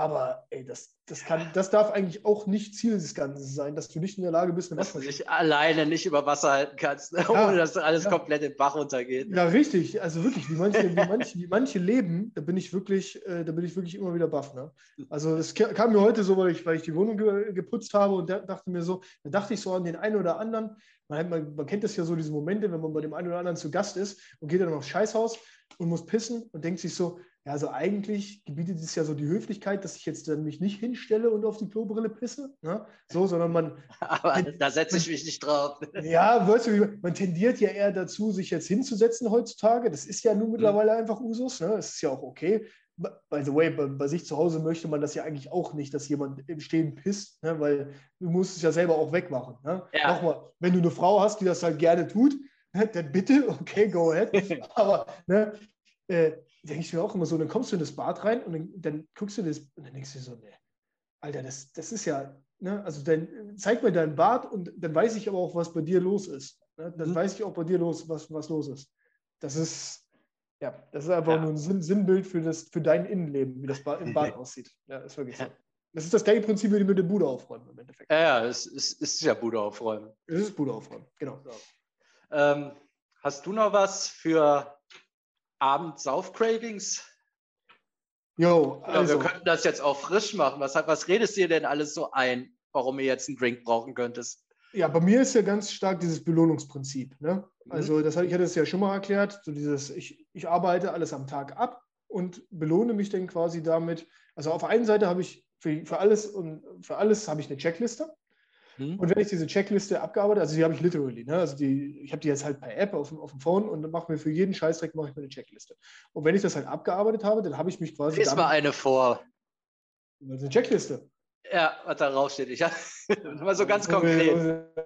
Aber ey, das, das, kann, das darf eigentlich auch nicht Ziel des Ganzen sein, dass du nicht in der Lage bist, dass du dich alleine nicht über Wasser halten kannst? Ja, ohne dass alles ja. komplett in den Bach runtergeht. Ja, richtig. Also wirklich, wie manche, wie manche, wie manche leben, da bin ich wirklich, äh, da bin ich wirklich immer wieder baff. Ne? Also es ka- kam mir heute so, weil ich, weil ich die Wohnung ge geputzt habe und da dachte mir so, da dachte ich so an den einen oder anderen. Man, man, man kennt das ja so, diese Momente, wenn man bei dem einen oder anderen zu Gast ist und geht dann aufs Scheißhaus und muss pissen und denkt sich so, ja, also eigentlich gebietet es ja so die Höflichkeit, dass ich jetzt dann mich nicht hinstelle und auf die Klobrille pisse, ne? so, sondern man. Aber da setze ich mich nicht drauf. Ja, weißt du, man tendiert ja eher dazu, sich jetzt hinzusetzen heutzutage. Das ist ja nun mhm. mittlerweile einfach Usus, ne? Das ist ja auch okay. By the way, bei, bei, sich zu Hause möchte man das ja eigentlich auch nicht, dass jemand im Stehen pisst, ne? weil du musst es ja selber auch wegmachen. Ne? Ja. Nochmal, wenn du eine Frau hast, die das halt gerne tut, ne, dann bitte, okay, go ahead. Aber ne, äh, denke ich mir auch immer so, dann kommst du in das Bad rein und dann, dann guckst du das und dann denkst du dir so, ne, Alter, das, das ist ja, ne, also dann zeig mir dein Bad und dann weiß ich aber auch, was bei dir los ist. Ne? Dann mhm. weiß ich auch bei dir los, was, was los ist. Das ist, ja, das ist einfach ja. nur ein Sinn, Sinnbild für, das, für dein Innenleben, wie das Bad, im Bad aussieht. Ja, ist wirklich so. Das ist das gleiche Prinzip, wie mit dem Bude aufräumen im Endeffekt. Ja, ja, es ist, ist ja Bude aufräumen. Es ist Bude aufräumen, genau. Ähm, hast du noch was für Abend-Sauf-Cravings? Jo, also. Ja, wir könnten das jetzt auch frisch machen. Was, was redest du dir denn alles so ein, warum ihr jetzt einen Drink brauchen könntest? Ja, bei mir ist ja ganz stark dieses Belohnungsprinzip. Ne? Mhm. Also, das, ich hatte es ja schon mal erklärt, so dieses, ich, ich arbeite alles am Tag ab und belohne mich dann quasi damit. Also auf einer Seite habe ich für, für alles und für alles habe ich eine Checkliste. Mhm. Und wenn ich diese Checkliste abgearbeitet, also die habe ich literally, ne? also die, ich habe die jetzt halt per App auf, auf dem Phone und dann mache mir für jeden Scheißdreck mache ich mir eine Checkliste. Und wenn ich das halt abgearbeitet habe, dann habe ich mich quasi. Lies mal eine vor. Also eine Checkliste. Ja, was da raussteht. Ich mal so ganz konkret.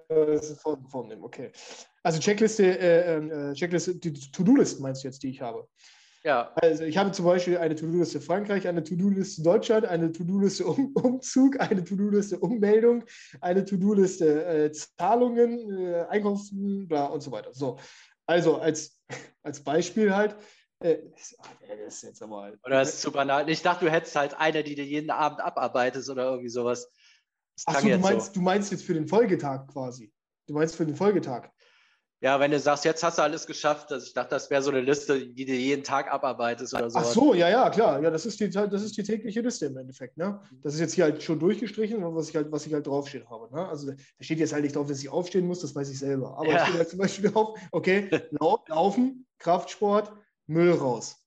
Okay. Also Checkliste, äh, äh, Checkliste, die To-Do-Listen meinst du jetzt, die ich habe? Ja. Also ich habe zum Beispiel eine To-Do-Liste Frankreich, eine To-Do-Liste Deutschland, eine To-Do-Liste um Umzug, eine To-Do-Liste Ummeldung, eine To-Do-Liste äh, Zahlungen, äh, Einkaufs, bla und so weiter. So. Also als, als Beispiel halt, äh, das ist jetzt aber, oder das ist zu banal. Ich dachte, du hättest halt eine, die du jeden Abend abarbeitest oder irgendwie sowas. Achso, du meinst, so. du meinst jetzt für den Folgetag quasi. Du meinst für den Folgetag. Ja, wenn du sagst, jetzt hast du alles geschafft, also ich dachte, das wäre so eine Liste, die du jeden Tag abarbeitest oder so. Ach so, ja, ja, klar. Ja, das ist die, das ist die tägliche Liste im Endeffekt. Ne? Das ist jetzt hier halt schon durchgestrichen, was ich halt, was ich halt draufstehen habe. Ne? Also da steht jetzt halt nicht drauf, dass ich aufstehen muss, das weiß ich selber. Aber ja. es steht halt zum Beispiel drauf, okay, laufen, Kraftsport, Müll raus.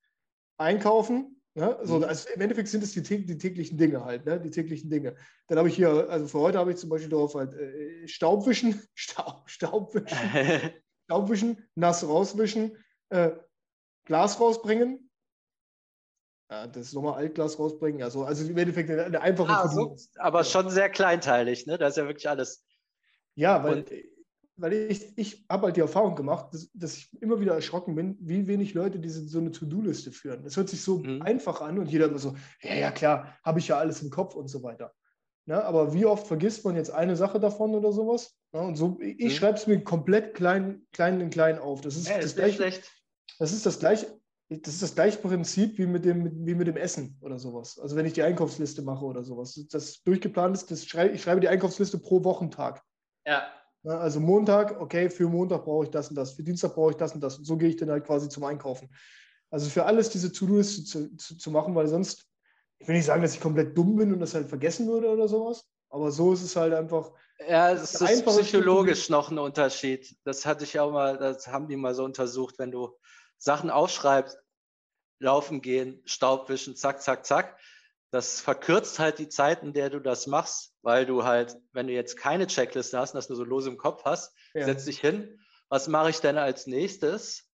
Einkaufen, Ne? So, mhm. also Im Endeffekt sind es die, die, täglichen Dinge halt, ne? die täglichen Dinge. Dann habe ich hier, also für heute habe ich zum Beispiel drauf halt äh, Staubwischen, Staub, Staubwischen, Staubwischen, nass rauswischen, äh, Glas rausbringen. Ja, das ist nochmal Altglas rausbringen. Also, also im Endeffekt eine, eine einfache ah, so, Aber schon sehr kleinteilig, ne? Da ist ja wirklich alles. Ja, weil Und weil ich, ich habe halt die Erfahrung gemacht, dass, dass, ich immer wieder erschrocken bin, wie wenig Leute diese so eine To-Do-Liste führen. Das hört sich so mhm. einfach an und jeder immer so, ja, ja, klar, habe ich ja alles im Kopf und so weiter. Ja, aber wie oft vergisst man jetzt eine Sache davon oder sowas? Ja, und so, ich mhm. schreibe es mir komplett klein, klein in klein auf. Das ist, ja, das, gleiche, das ist das gleiche. Das ist das gleiche Prinzip wie mit, dem, wie mit dem Essen oder sowas. Also wenn ich die Einkaufsliste mache oder sowas. Das durchgeplant ist, das schrei ich schreibe die Einkaufsliste pro Wochentag. Ja. Also Montag, okay, für Montag brauche ich das und das, für Dienstag brauche ich das und das. Und so gehe ich dann halt quasi zum Einkaufen. Also für alles diese To-Dos zu, zu, zu, machen, weil sonst, ich will nicht sagen, dass ich komplett dumm bin und das halt vergessen würde oder sowas, aber so ist es halt einfach. Ja, es ist psychologisch noch ein Unterschied. Das hatte ich auch mal, das haben die mal so untersucht, wenn du Sachen aufschreibst, laufen gehen, Staub wischen, zack, zack, zack das verkürzt halt die Zeit, in der du das machst, weil du halt, wenn du jetzt keine Checkliste hast, dass du so los im Kopf hast, ja. setz dich hin, was mache ich denn als nächstes?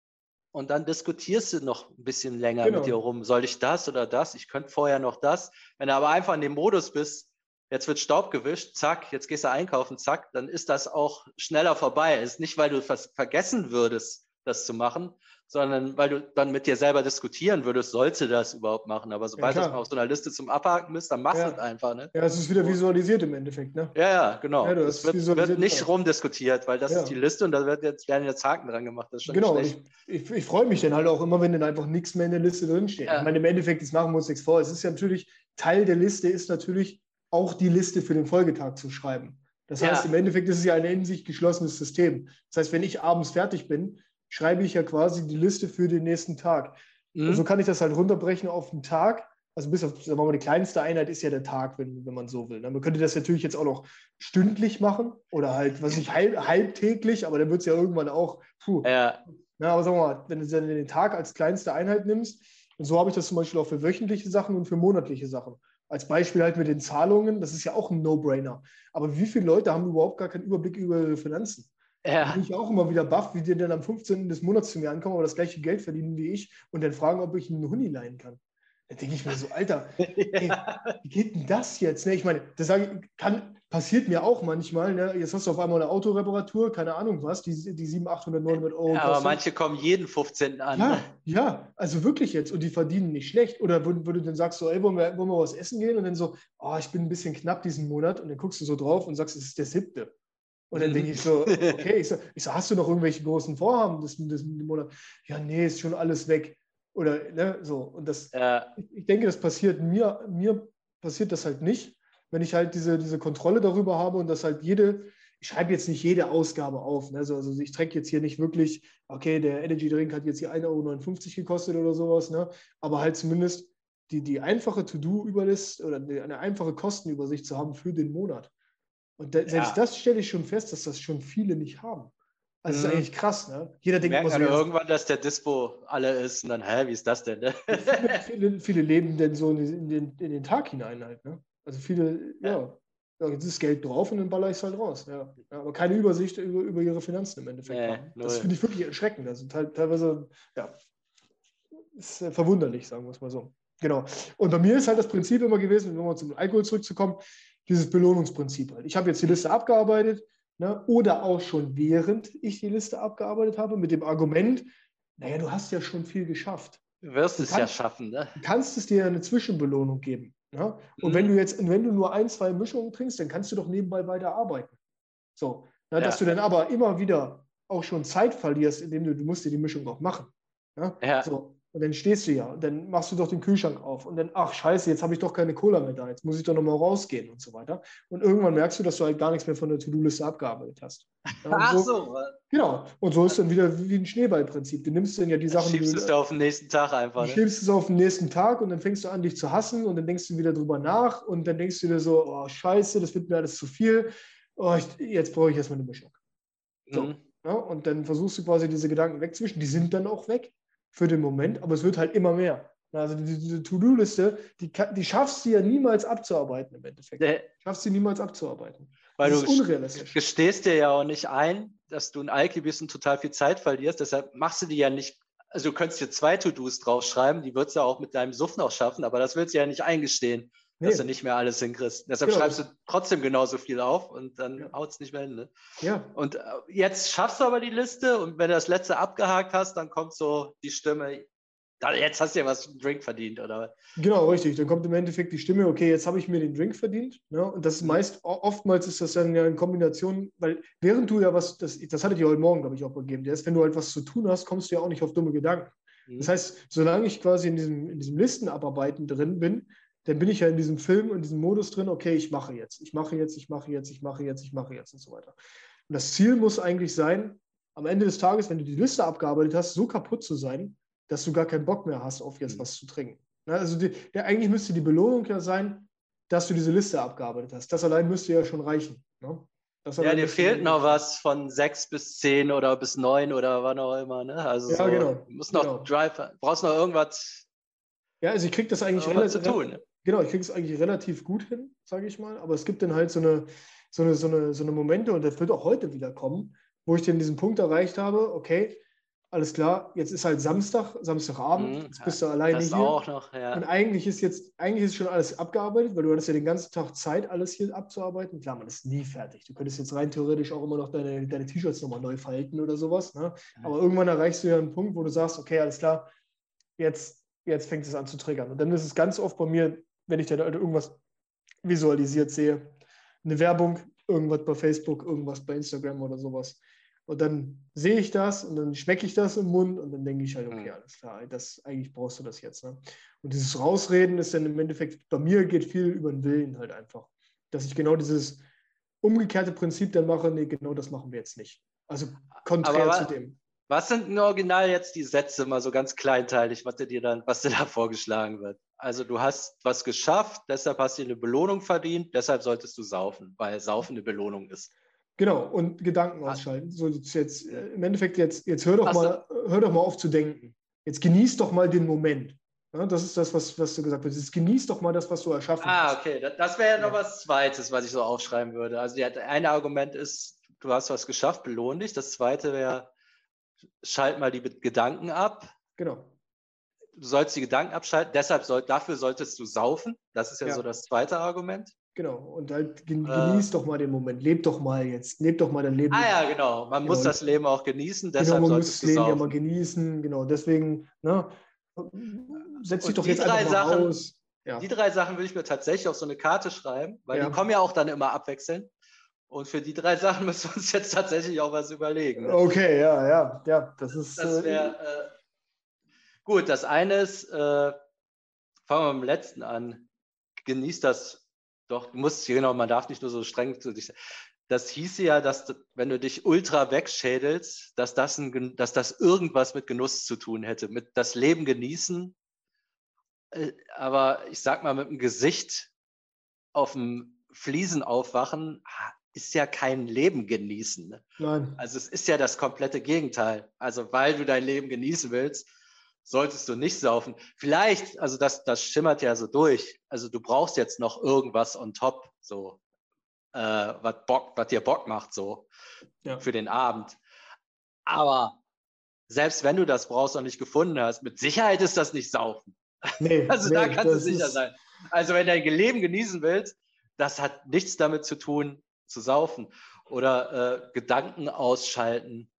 Und dann diskutierst du noch ein bisschen länger genau. mit dir rum. Soll ich das oder das? Ich könnte vorher noch das. Wenn du aber einfach in dem Modus bist, jetzt wird Staub gewischt, zack, jetzt gehst du einkaufen, zack, dann ist das auch schneller vorbei. Es ist nicht, weil du vergessen würdest, das zu machen, sondern weil du dann mit dir selber diskutieren würdest, sollte das überhaupt machen. Aber sobald ja, du auf so einer Liste zum Abhaken bist, dann machst ja. du es einfach. Ne? Ja, es ist wieder visualisiert im Endeffekt. Ne? Ja, ja, genau. Ja, es wird, wird, nicht rumdiskutiert, weil das ist die Liste und da wird jetzt, werden jetzt Haken dran gemacht. Das ist schon genau, ich, ich, ich freue mich dann halt auch immer, wenn dann einfach nichts mehr in der Liste drinsteht. Ich meine, im Endeffekt, das machen wir uns nichts vor. Es ist ja natürlich, Teil der Liste ist natürlich auch die Liste für den Folgetag zu schreiben. Das heißt, im Endeffekt ist es ja ein in sich geschlossenes System. Das heißt, wenn ich abends fertig bin, schreibe ich ja quasi die Liste für den nächsten Tag. Mhm. Und so kann ich das halt runterbrechen auf den Tag. Also bis auf, sagen wir mal, die kleinste Einheit ist ja der Tag, wenn, wenn man so will. Ne? Man könnte das natürlich jetzt auch noch stündlich machen oder halt, was nicht, halb, halbtäglich, aber dann wird es ja irgendwann auch, puh. Ja. Na, aber sagen wir mal, wenn du dann den Tag als kleinste Einheit nimmst, Und so habe ich das zum Beispiel auch für wöchentliche Sachen und für monatliche Sachen. Als Beispiel halt mit den Zahlungen, das ist ja auch ein No-Brainer. Aber wie viele Leute haben überhaupt gar keinen Überblick über ihre Finanzen? Ja. Da bin ich auch immer wieder baff, wie die dann am 15. des Monats zu mir ankommen, aber das gleiche Geld verdienen wie ich und dann fragen, ob ich einen Huni leihen kann. Da denke ich mir so, Alter, ey, wie geht denn das jetzt? Ne? Ich meine, das kann, passiert mir auch manchmal. Ne? Jetzt hast du auf einmal eine Autoreparatur, keine Ahnung was, die, die 700, 800, 900 Euro. Ja, aber manche kommen jeden 15. an. Ja, ne? ja, also wirklich jetzt. Und die verdienen nicht schlecht. Oder wo, wo du dann sagst, so, ey, wollen wir, wollen wir was essen gehen? Und dann so, oh, ich bin ein bisschen knapp diesen Monat. Und dann guckst du so drauf und sagst, es ist der siebte. Und dann denke ich so, okay, ich so, ich so, hast du noch irgendwelche großen Vorhaben des, des Monat? Ja, nee, ist schon alles weg. Oder ne, so. Und das, ja. ich, ich, denke, das passiert mir, mir passiert das halt nicht, wenn ich halt diese, diese Kontrolle darüber habe und dass halt jede, ich schreibe jetzt nicht jede Ausgabe auf. Ne? Also, also ich trecke jetzt hier nicht wirklich, okay, der Energy Drink hat jetzt hier 1,59 Euro gekostet oder sowas, ne? aber halt zumindest die, die einfache To-Do-Überlist oder eine einfache Kostenübersicht zu haben für den Monat. Und da, selbst ja. das stelle ich schon fest, dass das schon viele nicht haben. Also mhm. ist eigentlich krass, ne? Jeder denkt immer so. irgendwann, dass der Dispo alle ist und dann, hä, wie ist das denn? Ne? viele, viele, viele, leben denn so in den, in den Tag hinein halt, ne? Also viele, ja. ja, jetzt ist Geld drauf und dann baller ich es halt raus. Ja. ja. aber keine Übersicht über, über ihre Finanzen im Endeffekt haben. Das finde ich wirklich erschreckend. Also teilweise, ja, ist verwunderlich, sagen wir es mal so. Genau. Und bei mir ist halt das Prinzip immer gewesen, wenn wir zum Alkohol zurückzukommen, dieses Belohnungsprinzip halt. Ich habe jetzt die Liste abgearbeitet, ne, oder auch schon während ich die Liste abgearbeitet habe, mit dem Argument, naja, du hast ja schon viel geschafft. Du wirst du es kannst, ja schaffen, ne? Du kannst es dir eine Zwischenbelohnung geben. Ne? Und mhm. wenn du jetzt, wenn du nur ein, zwei Mischungen trinkst, dann kannst du doch nebenbei weiter arbeiten. So, ne, ja. dass du dann aber immer wieder auch schon Zeit verlierst, indem du, du musst dir die Mischung auch machen. Ne? Ja. So, und dann stehst du ja und dann machst du doch den Kühlschrank auf und dann, ach scheiße, jetzt habe ich doch keine Cola mehr da, jetzt muss ich doch nochmal rausgehen und so weiter. Und irgendwann merkst du, dass du halt gar nichts mehr von der To-Do-Liste abgearbeitet hast. Ja, ach so, so. Genau. Und so ist dann wieder wie ein Schneeballprinzip. Du nimmst dann ja die Sachen. Schiebst es du auf den nächsten Tag einfach. Ne? Schiebst es auf den nächsten Tag und dann fängst du an, dich zu hassen und dann denkst du wieder drüber nach und dann denkst du dir so, oh scheiße, das wird mir alles zu viel. Oh, ich, jetzt brauche ich erstmal eine Mischung. So. Mhm. Ja, und dann versuchst du quasi diese Gedanken wegzwischen. Die sind dann auch weg für den Moment, aber es wird halt immer mehr. Also diese To-Do-Liste, die, die schaffst du ja niemals abzuarbeiten im Endeffekt. Nee. Schaffst du niemals abzuarbeiten. Weil das du unrealistisch. gestehst dir ja auch nicht ein, dass du ein Alki bist und total viel Zeit verlierst. Deshalb machst du die ja nicht, also du könntest dir zwei To-Dos draufschreiben, die würdest du auch mit deinem Suff noch schaffen, aber das willst du ja nicht eingestehen, nee. dass du nicht mehr alles hinkriegst. Deshalb genau. schreibst du trotzdem genauso viel auf und dann ja. haut es nicht mehr hin. Ne? Ja. Und äh, jetzt schaffst du aber die Liste und wenn du das letzte abgehakt hast, dann kommt so die Stimme, jetzt hast du ja was Drink verdient, oder? Genau, richtig. Dann kommt im Endeffekt die Stimme, okay, jetzt habe ich mir den Drink verdient. Ne? Und das ist mhm. meist, oftmals ist das dann ja in Kombination, weil während du ja was, das, das hattet ihr heute Morgen, glaube ich, auch gegeben, ist, wenn du halt was zu tun hast, kommst du ja auch nicht auf dumme Gedanken. Mhm. Das heißt, solange ich quasi in diesem, in diesem Listenabarbeiten drin bin, dann bin ich ja in diesem Film, in diesem Modus drin, okay, ich mache jetzt, ich mache jetzt, ich mache jetzt, ich mache jetzt, ich mache jetzt und so weiter. Und das Ziel muss eigentlich sein, am Ende des Tages, wenn du die Liste abgearbeitet hast, so kaputt zu sein, dass du gar keinen Bock mehr hast, auf jetzt mhm. was zu trinken. Also die, der, eigentlich müsste die Belohnung ja sein, dass du diese Liste abgearbeitet hast. Das allein müsste ja schon reichen. Ne? ja, dir fehlt noch was von sechs bis zehn oder bis neun oder wann auch immer. Ne? Also ja, so, genau. Du musst noch genau. Drive, brauchst noch irgendwas. Ja, also ich kriege das eigentlich relativ, tun. Genau, ich kriege es eigentlich relativ gut hin, sage ich mal. Aber es gibt dann halt so eine, so eine, so eine, so eine Momente, und das wird auch heute wieder kommen, wo ich dann diesen Punkt erreicht habe, okay, alles klar, jetzt ist halt Samstag, Samstagabend, mhm, jetzt bist du alleine das hier. Auch noch, ja. Und eigentlich ist jetzt, eigentlich ist schon alles abgearbeitet, weil du hattest ja den ganzen Tag Zeit, alles hier abzuarbeiten. Klar, man ist nie fertig. Du könntest jetzt rein theoretisch auch immer noch deine, deine T-Shirts nochmal neu falten oder sowas. Ne? Aber irgendwann erreichst du ja einen Punkt, wo du sagst, okay, alles klar, jetzt, jetzt fängt es an zu triggern. Und dann ist es ganz oft bei mir, wenn ich dann halt irgendwas visualisiert sehe, eine Werbung, irgendwas bei Facebook, irgendwas bei Instagram oder sowas und dann sehe ich das und dann schmecke ich das im Mund und dann denke ich halt, okay, alles klar, das, eigentlich brauchst du das jetzt. Ne? Und dieses Rausreden ist dann im Endeffekt, bei mir geht viel über den Willen halt einfach. Dass ich genau dieses umgekehrte Prinzip dann mache, nee, genau das machen wir jetzt nicht. Also konträr Aber, zu dem. Was sind denn original jetzt die Sätze, mal so ganz kleinteilig, was dir dann, was dir da vorgeschlagen wird? Also du hast was geschafft, deshalb hast du eine Belohnung verdient, deshalb solltest du saufen, weil Saufen eine Belohnung ist. Genau, und Gedanken ausschalten. So jetzt, äh, Im Endeffekt, jetzt, jetzt hör, doch mal, hör doch mal auf zu denken. Jetzt genieß doch mal den Moment. Ja, das ist das, was, was du gesagt hast. Genieß doch mal das, was du erschaffen ah, hast. Ah, okay. Das wäre ja noch was Zweites, was ich so aufschreiben würde. Also das eine Argument ist, du hast was geschafft, belohn dich. Das zweite wäre, schalt mal die Gedanken ab. Genau. Du sollst die Gedanken abschalten, deshalb soll, dafür solltest du saufen. Das ist ja, ja. so das zweite Argument. Genau, und halt genieß äh, doch mal den Moment, leb doch mal jetzt, leb doch mal dein Leben. Ah ja, genau, man genau. muss das Leben auch genießen, deshalb genau, man muss das Leben saufen. ja mal genießen, genau, deswegen, ne, setz dich doch jetzt einfach mal Sachen, aus. Ja. Die drei Sachen würde ich mir tatsächlich auf so eine Karte schreiben, weil ja. die kommen ja auch dann immer abwechselnd. Und für die drei Sachen müssen wir uns jetzt tatsächlich auch was überlegen. Okay, ja, ja, ja, das ist. Das wäre äh, gut. Das eine ist, äh, fangen wir mit dem letzten an. Genieß das doch. Du musst, genau, man darf nicht nur so streng zu dich sein. Das hieße ja, dass wenn du dich ultra wegschädelst, dass das, ein, dass das irgendwas mit Genuss zu tun hätte, mit das Leben genießen. Äh, aber ich sag mal, mit dem Gesicht auf dem Fliesen aufwachen, ist ja kein Leben genießen. Ne? Nein. Also es ist ja das komplette Gegenteil. Also weil du dein Leben genießen willst, solltest du nicht saufen. Vielleicht, also das, das schimmert ja so durch. Also du brauchst jetzt noch irgendwas on top, so äh, was Bock, was dir Bock macht, so ja. für den Abend. Aber selbst wenn du das brauchst und nicht gefunden hast, mit Sicherheit ist das nicht saufen. Nee, also nee, da kannst du sicher sein. Also wenn du dein Leben genießen willst, das hat nichts damit zu tun, zu saufen. Oder äh, Gedanken ausschalten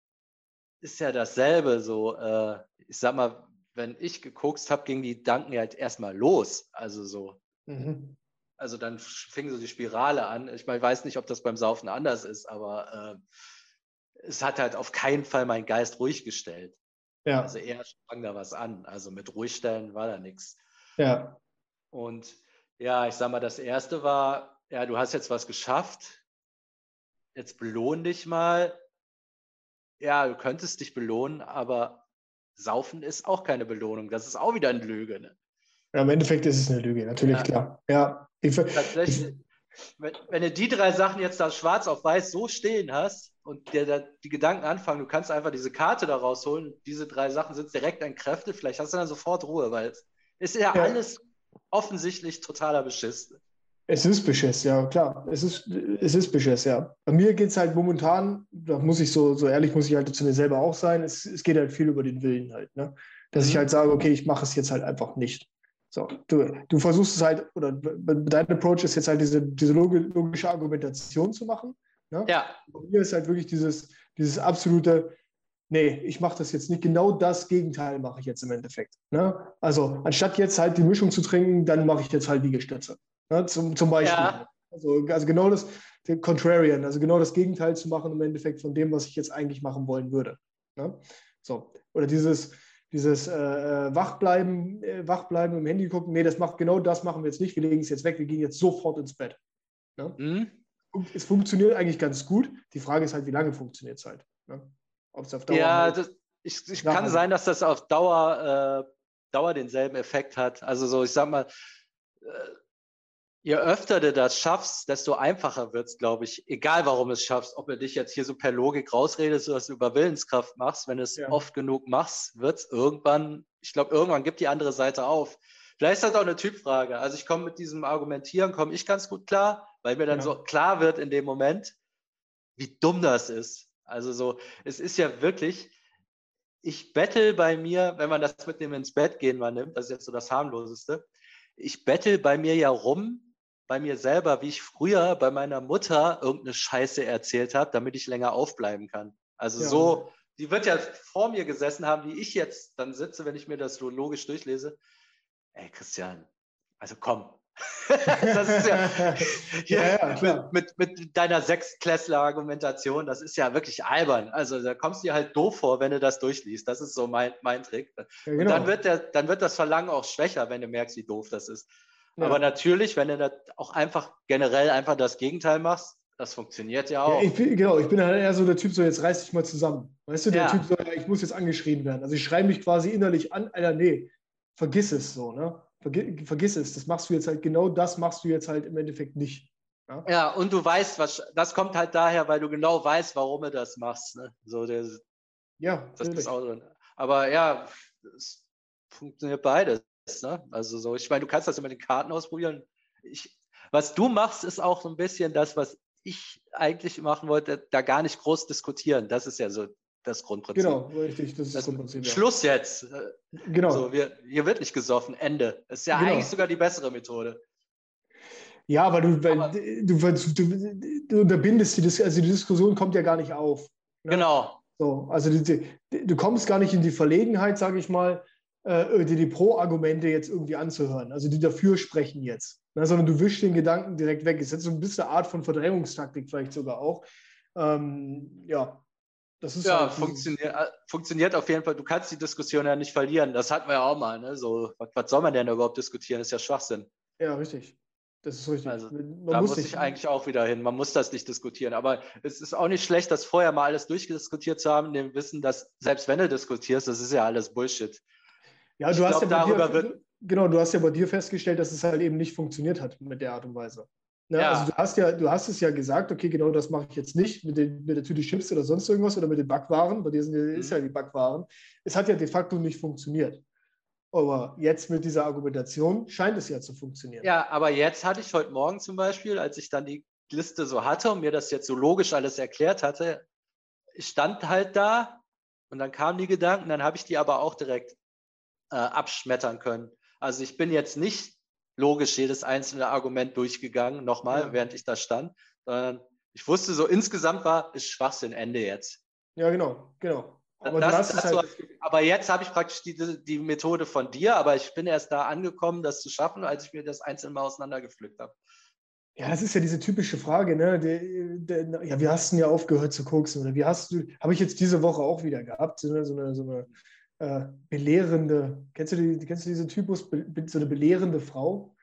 ist ja dasselbe. So, äh, ich sag mal, wenn ich gekokst habe, gingen die Gedanken halt erstmal los. Also so. Mhm. Also dann fing so die Spirale an. Ich meine, weiß nicht, ob das beim Saufen anders ist, aber äh, es hat halt auf keinen Fall meinen Geist ruhig gestellt. Ja. Also eher sprang da was an. Also mit ruhigstellen war da nichts. Ja. Und ja, ich sag mal, das erste war, ja, du hast jetzt was geschafft jetzt belohn dich mal. Ja, du könntest dich belohnen, aber Saufen ist auch keine Belohnung. Das ist auch wieder eine Lüge. Ne? Ja, im Endeffekt ist es eine Lüge, natürlich, ja. klar. Ja. Ich, Tatsächlich, wenn, wenn, du die drei Sachen jetzt da schwarz auf weiß so stehen hast und dir da die Gedanken anfangen, du kannst einfach diese Karte da rausholen, diese drei Sachen sind direkt an Kräfte, vielleicht hast du dann sofort Ruhe, weil es ist ja, ja. alles offensichtlich totaler Beschiss. Es ist Beschiss, ja, klar. Es ist, es ist Beschiss, ja. Bei mir geht es halt momentan, da muss ich so, so ehrlich, muss ich halt zu mir selber auch sein, es, es geht halt viel über den Willen halt. Ne? Dass ich mhm. halt sage, okay, ich mache es jetzt halt einfach nicht. So, du, du versuchst es halt, oder dein Approach ist jetzt halt diese, diese logische Argumentation zu machen. Ne? Ja. Bei mir ist halt wirklich dieses, dieses absolute, nee, ich mache das jetzt nicht. Genau das Gegenteil mache ich jetzt im Endeffekt. Ne? Also anstatt jetzt halt die Mischung zu trinken, dann mache ich jetzt halt Liegestütze. Ne, zum, zum Beispiel. Ja. Also, also genau das, Contrarian, also genau das Gegenteil zu machen im Endeffekt von dem, was ich jetzt eigentlich machen wollen würde. Ne? So. Oder dieses, dieses äh, äh Wachbleiben, äh, Wachbleiben im Handy gucken, nee, das macht genau das machen wir jetzt nicht, wir legen es jetzt weg, wir gehen jetzt sofort ins Bett. Ne? Mhm. Es funktioniert eigentlich ganz gut. Die Frage ist halt, wie lange funktioniert es halt. Ne? Ob es auf Dauer. Ja, halt das, ich, ich kann sein, dass das auf Dauer, äh, Dauer denselben Effekt hat. Also so, ich sag mal, äh, je öfter du das schaffst, desto einfacher wird es, glaube ich. Egal, warum es schaffst. Ob du dich jetzt hier so per Logik rausredest oder es über Willenskraft machst. Wenn du es ja. oft genug machst, wird es irgendwann, ich glaube, irgendwann gibt die andere Seite auf. Vielleicht ist das auch eine Typfrage. Also ich komme mit diesem Argumentieren, komme ich ganz gut klar, weil mir dann ja. so klar wird in dem Moment, wie dumm das ist. Also so, es ist ja wirklich, ich bettel bei mir, wenn man das mit dem ins Bett gehen mal nimmt, das ist jetzt so das harmloseste, ich bettel bei mir ja rum, bei mir selber, wie ich früher bei meiner Mutter irgendeine Scheiße erzählt habe, damit ich länger aufbleiben kann. Also ja. so, die wird ja vor mir gesessen haben, wie ich jetzt dann sitze, wenn ich mir das so logisch durchlese. Ey, Christian, also komm. das ist ja, ja, ja mit, mit, deiner Sechstklässler-Argumentation, das ist ja wirklich albern. Also da kommst du dir halt doof vor, wenn du das durchliest. Das ist so mein, mein Trick. Genau. Und dann wird, der, dann wird das Verlangen auch schwächer, wenn du merkst, wie doof das ist. Ja. Aber natürlich, wenn du das auch einfach generell einfach das Gegenteil machst, das funktioniert ja auch. Ja, ich bin, genau, ich bin halt eher so der Typ, so jetzt reiß dich mal zusammen. Weißt du, der ja. Typ so, ich muss jetzt angeschrien werden. Also ich schreibe mich quasi innerlich an, Alter, nee, vergiss es so, ne? Vergiss, vergiss es. Das machst du jetzt halt, genau das machst du jetzt halt im Endeffekt nicht. Ja, ja und du weißt, was, das kommt halt daher, weil du genau weißt, warum du das machst. Ne? So der, ja, das ist auch drin. Aber ja, es funktioniert beides. Ne? Also so, ich meine, du kannst das immer mit den Karten ausprobieren. Ich, was du machst, ist auch so ein bisschen das, was ich eigentlich machen wollte, da gar nicht groß diskutieren. Das ist ja so das Grundprinzip. Genau, richtig, das ist das Grundprinzip. Ja. Schluss jetzt. Genau. So, wir, hier wird nicht gesoffen, Ende. Das ist ja genau. eigentlich sogar die bessere Methode. Ja, weil du, weil du, du, du, unterbindest die, also die Diskussion kommt ja gar nicht auf. Ne? Genau. So, also die, du kommst gar nicht in die Verlegenheit, sage ich mal, äh, die, die Pro-Argumente jetzt irgendwie anzuhören, also die dafür sprechen jetzt, ne? sondern du wischst den Gedanken direkt weg. Ist jetzt so ein bisschen eine Art von Verdrängungstaktik vielleicht sogar auch. Ähm, ja, das ist ja, halt funktioniert, äh, funktioniert auf jeden Fall. Du kannst die Diskussion ja nicht verlieren. Das hatten wir ja auch mal. Ne? So, was, was soll man denn überhaupt diskutieren? Das ist ja Schwachsinn. Ja, richtig. Das ist richtig. Also, man da muss, muss ich eigentlich auch wieder hin. Man muss das nicht diskutieren. Aber es ist auch nicht schlecht, das vorher mal alles durchdiskutiert zu haben, in dem Wissen, dass selbst wenn du diskutierst, das ist ja alles Bullshit. Ja, du ich hast glaub, ja darüber dir, wird, genau, du hast ja bei dir festgestellt, dass es halt eben nicht funktioniert hat mit der Art und Weise. Ne? Ja. Also du hast ja, du hast es ja gesagt, okay, genau das mache ich jetzt nicht mit, den, mit der Tüte Chips oder sonst irgendwas oder mit den Backwaren. Bei dir sind, mhm. ist ja die Backwaren. Es hat ja de facto nicht funktioniert. Aber jetzt mit dieser Argumentation scheint es ja zu funktionieren. Ja, aber jetzt hatte ich heute Morgen zum Beispiel, als ich dann die Liste so hatte und mir das jetzt so logisch alles erklärt hatte, ich stand halt da und dann kamen die Gedanken, dann habe ich die aber auch direkt äh, abschmettern können. Also ich bin jetzt nicht logisch jedes einzelne Argument durchgegangen, nochmal, ja. während ich da stand, sondern ich wusste so, insgesamt war, ist Schwachsinn, Ende jetzt. Ja, genau, genau. Aber, das, das halt aber jetzt habe ich praktisch die, die Methode von dir, aber ich bin erst da angekommen, das zu schaffen, als ich mir das einzeln mal auseinandergepflückt habe. Ja, das ist ja diese typische Frage, ne? Der, der, ja, wie hast du denn ja aufgehört zu koksen? Oder wie hast du, habe ich jetzt diese Woche auch wieder gehabt, so eine, so eine, so eine äh, belehrende, kennst du, die, kennst du diesen Typus, so eine belehrende Frau?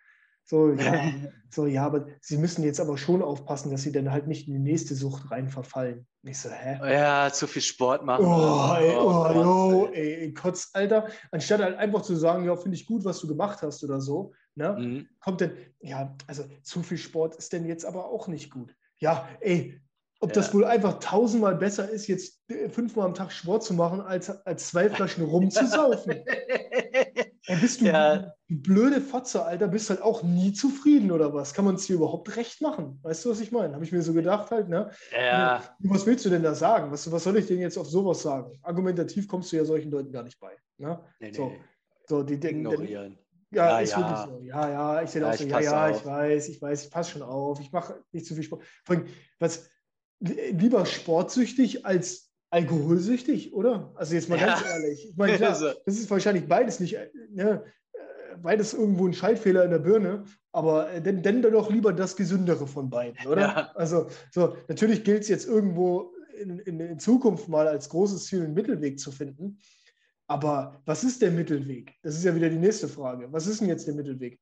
So ja, so, ja, aber sie müssen jetzt aber schon aufpassen, dass sie dann halt nicht in die nächste Sucht rein verfallen. Nicht so, hä? Ja, zu viel Sport machen. Oh, ey, oh, oh, yo, ey, ey, Kotz, Alter. Anstatt halt einfach zu sagen, ja, finde ich gut, was du gemacht hast oder so, ne? Mhm. Kommt denn, ja, also zu viel Sport ist denn jetzt aber auch nicht gut. Ja, ey, ob ja. das wohl einfach tausendmal besser ist, jetzt fünfmal am Tag Sport zu machen, als, als zwei Flaschen rumzusaufen. Ey, bist du, ja. blöde Fotze, Alter, bist halt auch nie zufrieden oder was? Kann man es dir überhaupt recht machen? Weißt du, was ich meine? Habe ich mir so gedacht halt, ne? Ja. Was willst du denn da sagen? Was, was soll ich denn jetzt auf sowas sagen? Argumentativ kommst du ja solchen Leuten gar nicht bei. Ne? Nee, so. Nee. so, die denken. Ignorieren. Ja, ja, ist ja. wirklich so. Ja, ja, ich sehe ja, auch so, ja, ja, ich weiß, ich weiß, ich passe schon auf, ich mache nicht zu viel Sport. Vor allem, was, lieber sportsüchtig als alkoholsüchtig, oder? Also jetzt mal ja. ganz ehrlich. Ich meine, klar, also das ist wahrscheinlich beides nicht, ne, beides irgendwo ein Schaltfehler in der Birne, aber äh, denn, denn doch lieber das Gesündere von beiden, oder? Ja. Also so, natürlich gilt es jetzt irgendwo in, in, in, Zukunft mal als großes Ziel, einen Mittelweg zu finden. Aber was ist der Mittelweg? Das ist ja wieder die nächste Frage. Was ist denn jetzt der Mittelweg?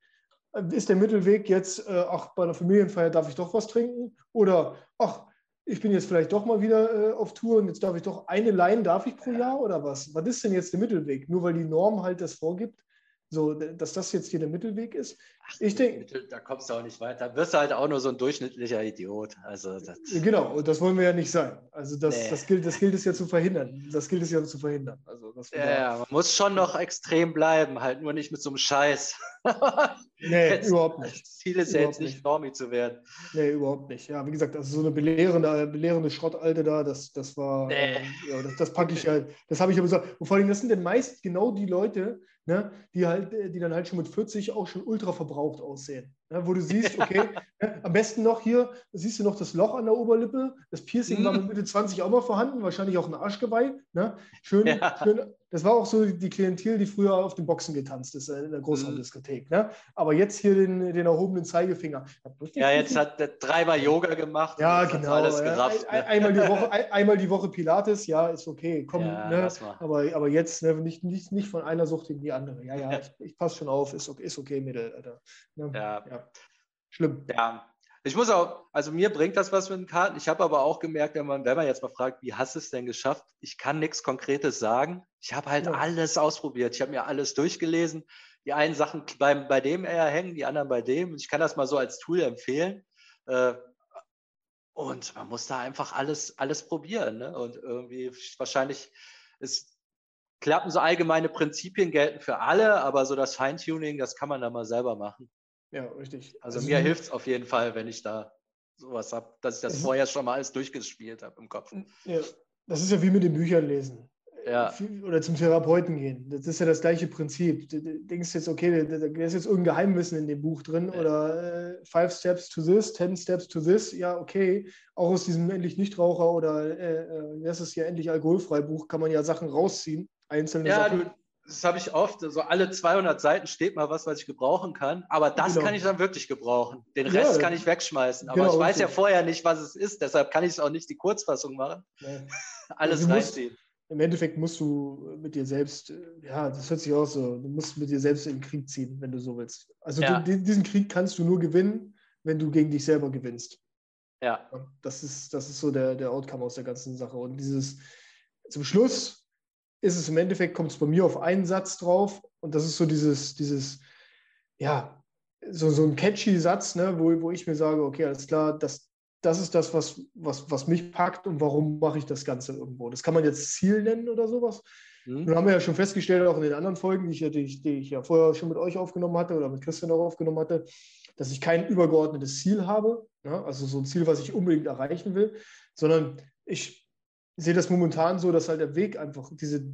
Ist der Mittelweg jetzt, äh, ach, bei einer Familienfeier darf ich doch was trinken? Oder, ach, ich bin jetzt vielleicht doch mal wieder äh, auf Tour und jetzt darf ich doch eine Line darf ich pro Jahr oder was? Was ist denn jetzt der Mittelweg? Nur weil die Norm halt das vorgibt, so, dass das jetzt hier der Mittelweg ist. Ach, ich denke, da kommst du auch nicht weiter. Wirst du halt auch nur so ein durchschnittlicher Idiot. Also das, genau, und das wollen wir ja nicht sein. Also das, nee. das, gilt, das gilt es ja zu verhindern. Das gilt es ja zu verhindern. Also ja, ja, man muss schon noch extrem bleiben, halt nur nicht mit so einem Scheiß. nee, jetzt, überhaupt nicht. Das Ziel ist ja jetzt nicht, Normi zu werden. Nee, überhaupt nicht. Ja, wie gesagt, also so eine belehrende, belehrende Schrottalte da, das, das war, nee. ja, das, das packe ich halt, das habe ich aber gesagt. Und vor allem, das sind denn meist genau die Leute, ne, die halt, die dann halt schon mit 40 auch schon ultra verbraucht aussehen. Ne, wo du siehst, okay, ne, am besten noch hier, siehst du noch das Loch an der Oberlippe, das Piercing war mit mhm. Mitte 20 auch mal vorhanden, wahrscheinlich auch ein Arschgeweih. Ne? Schön, ja. schön, das war auch so die Klientel, die früher auf den Boxen getanzt ist, äh, in der Großraumdiskothek. Ne? Aber jetzt hier den, den erhobenen Zeigefinger. Ja, jetzt hat der dreimal Yoga gemacht. Ja, genau. Alles gerafft, ein, ne? einmal, die Woche, ein, einmal die Woche Pilates, ja, ist okay. Komm, ja, ne? aber, aber jetzt ne, nicht, nicht, nicht von einer Sucht in die andere. Ja, ja, ich, ich passe schon auf, ist okay, ist okay Mädel, Alter. Ne? Ja. Ja. Schlimm. Ja, ich muss auch, also mir bringt das was mit den Karten. Ich habe aber auch gemerkt, wenn man, wenn man jetzt mal fragt, wie hast du es denn geschafft? Ich kann nichts Konkretes sagen. Ich habe halt ja. alles ausprobiert. Ich habe mir alles durchgelesen. Die einen Sachen bleiben bei dem eher hängen, die anderen bei dem. Ich kann das mal so als Tool empfehlen. Äh, und man muss da einfach alles, alles probieren. Ne? Und irgendwie wahrscheinlich ist klappen so allgemeine Prinzipien gelten für alle, aber so das Feintuning, das kann man dann mal selber machen. Ja, richtig. Also, also mir hilft es auf jeden Fall, wenn ich da sowas habe, dass ich das vorher schon mal alles durchgespielt habe im Kopf. Ja, das ist ja wie mit den Büchern lesen. Ja. Oder zum Therapeuten gehen. Das ist ja das gleiche Prinzip. Du denkst jetzt, okay, da ist jetzt irgendein Geheimwissen in dem Buch drin ja. oder äh, Five Steps to this, Ten Steps to this. Ja, okay. Auch aus diesem endlich Nichtraucher oder äh, äh, das ist ja endlich alkoholfrei Buch, kann man ja Sachen rausziehen. Einzelne ja, Sachen. Du, das habe ich oft, so alle 200 Seiten steht mal was, was ich gebrauchen kann, aber das genau. kann ich dann wirklich gebrauchen. Den Rest ja, kann ich wegschmeißen, aber genau, ich weiß okay. ja vorher nicht, was es ist, deshalb kann ich es auch nicht die Kurzfassung machen. Ja. Alles also reinziehen. Im Endeffekt musst du mit dir selbst, ja, das hört sich auch so, du musst mit dir selbst in den Krieg ziehen, wenn du so willst. Also ja. du, diesen Krieg kannst du nur gewinnen, wenn du gegen dich selber gewinnst. Ja. Das ist, das ist so der, der Outcome aus der ganzen Sache. Und dieses, zum Schluss ist es im Endeffekt, kommt es bei mir auf einen Satz drauf und das ist so dieses, dieses, ja, so, so ein catchy Satz, ne, wo, wo ich mir sage, okay, alles klar, das, das ist das, was, was, was mich packt und warum mache ich das Ganze irgendwo. Das kann man jetzt Ziel nennen oder sowas. Mhm. Nun haben wir ja schon festgestellt, auch in den anderen Folgen, die ich, die, ich, die ich ja vorher schon mit euch aufgenommen hatte oder mit Christian auch aufgenommen hatte, dass ich kein übergeordnetes Ziel habe, ne? also so ein Ziel, was ich unbedingt erreichen will, sondern ich sehe das momentan so, dass halt der Weg einfach diese,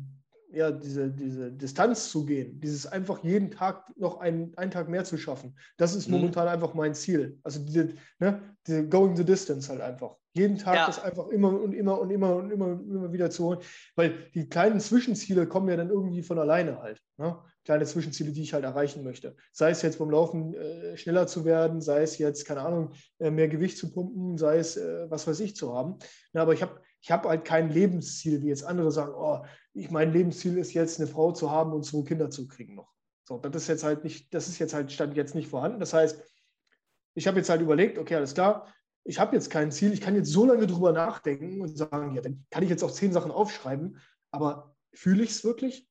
ja, diese, diese Distanz zu gehen, dieses einfach jeden Tag noch einen, einen Tag mehr zu schaffen, das ist mhm. momentan einfach mein Ziel. Also diese, ne, diese Going the Distance halt einfach. Jeden Tag ja. das einfach immer und immer und immer und immer, immer wieder zu holen. Weil die kleinen Zwischenziele kommen ja dann irgendwie von alleine halt. Ne? Kleine Zwischenziele, die ich halt erreichen möchte. Sei es jetzt beim Laufen äh, schneller zu werden, sei es jetzt, keine Ahnung, äh, mehr Gewicht zu pumpen, sei es äh, was weiß ich zu haben. Na, aber ich habe ich habe halt kein Lebensziel, wie jetzt andere sagen, oh, ich, mein Lebensziel ist jetzt eine Frau zu haben und zwei Kinder zu kriegen noch. So, das ist jetzt halt nicht, das ist jetzt halt stand jetzt nicht vorhanden. Das heißt, ich habe jetzt halt überlegt, okay, alles klar, ich habe jetzt kein Ziel, ich kann jetzt so lange drüber nachdenken und sagen, ja, dann kann ich jetzt auch zehn Sachen aufschreiben, aber fühle ich es wirklich?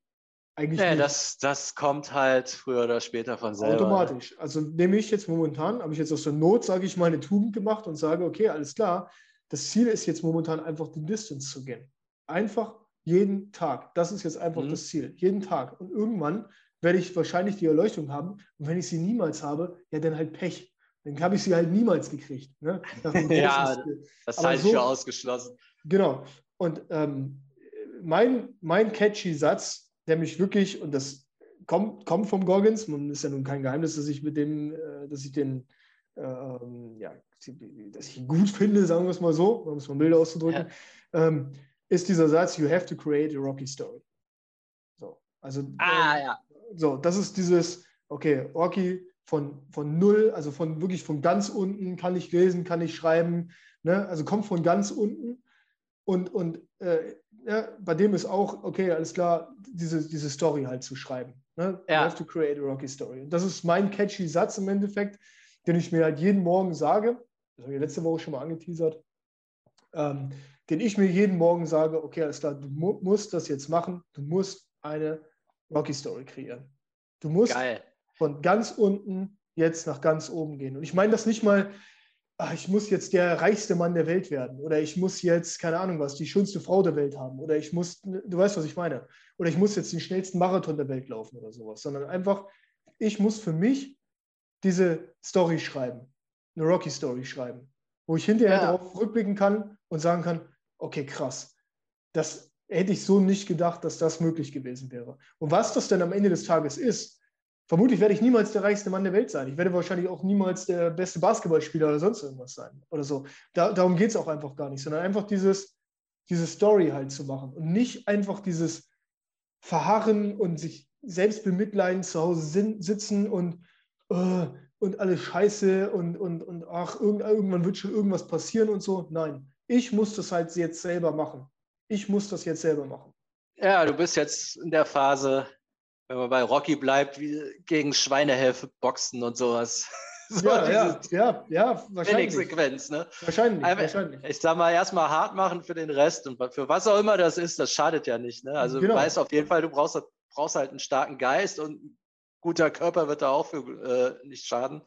Eigentlich nee, das, das kommt halt früher oder später von selber. Automatisch. Also nehme ich jetzt momentan, habe ich jetzt aus der Not, sage ich, meine Tugend gemacht und sage, okay, alles klar, das Ziel ist jetzt momentan einfach die Distance zu gehen. Einfach jeden Tag. Das ist jetzt einfach mhm. das Ziel. Jeden Tag. Und irgendwann werde ich wahrscheinlich die Erleuchtung haben. Und wenn ich sie niemals habe, ja, dann halt Pech. Dann habe ich sie halt niemals gekriegt. Ne? ja, das halte so, ich für ausgeschlossen. Genau. Und ähm, mein, mein catchy Satz, der mich wirklich, und das kommt, kommt vom Goggins, man ist ja nun kein Geheimnis, dass ich mit dem, äh, dass ich den ähm, ja, dass ich ihn gut finde, sagen wir es mal so, um es mal milder auszudrücken, ja. ähm, ist dieser Satz, you have to create a Rocky Story. So, also, ah, äh, ja. so, das ist dieses, okay, Rocky von, von null, also von wirklich von ganz unten, kann ich lesen, kann ich schreiben, ne? also kommt von ganz unten und, und äh, ja, bei dem ist auch, okay, alles klar, diese, diese Story halt zu schreiben. Ne? Ja. You have to create a Rocky Story. Und das ist mein catchy Satz im Endeffekt den ich mir halt jeden Morgen sage, das habe ich letzte Woche schon mal angeteasert, ähm, den ich mir jeden Morgen sage, okay, alles klar, du mu musst das jetzt machen, du musst eine Rocky Story kreieren. Du musst Geil. von ganz unten jetzt nach ganz oben gehen. Und ich meine das nicht mal, ach, ich muss jetzt der reichste Mann der Welt werden oder ich muss jetzt, keine Ahnung was, die schönste Frau der Welt haben oder ich muss, du weißt, was ich meine, oder ich muss jetzt den schnellsten Marathon der Welt laufen oder sowas, sondern einfach, ich muss für mich diese Story schreiben, eine Rocky-Story schreiben, wo ich hinterher ja. darauf rückblicken kann und sagen kann, okay, krass, das hätte ich so nicht gedacht, dass das möglich gewesen wäre. Und was das denn am Ende des Tages ist, vermutlich werde ich niemals der reichste Mann der Welt sein. Ich werde wahrscheinlich auch niemals der beste Basketballspieler oder sonst irgendwas sein oder so. Da, darum geht es auch einfach gar nicht, sondern einfach dieses, diese Story halt zu machen und nicht einfach dieses Verharren und sich selbst bemitleiden, zu Hause sitzen und oh, und alles scheiße und, und, und ach, irgendwann wird schon irgendwas passieren und so. Nein, ich muss das halt jetzt selber machen. Ich muss das jetzt selber machen. Ja, du bist jetzt in der Phase, wenn man bei Rocky bleibt, wie gegen Schweinehelfe boxen und sowas. So ja, ja, ja, ja, wahrscheinlich. Sequenz, ne? Wahrscheinlich, Aber, wahrscheinlich. Ich sag mal, erstmal hart machen für den Rest und für was auch immer das ist, das schadet ja nicht. Ne? Also genau. du weißt auf jeden Fall, du brauchst, brauchst halt einen starken Geist und guter Körper wird da auch für äh, nicht schaden.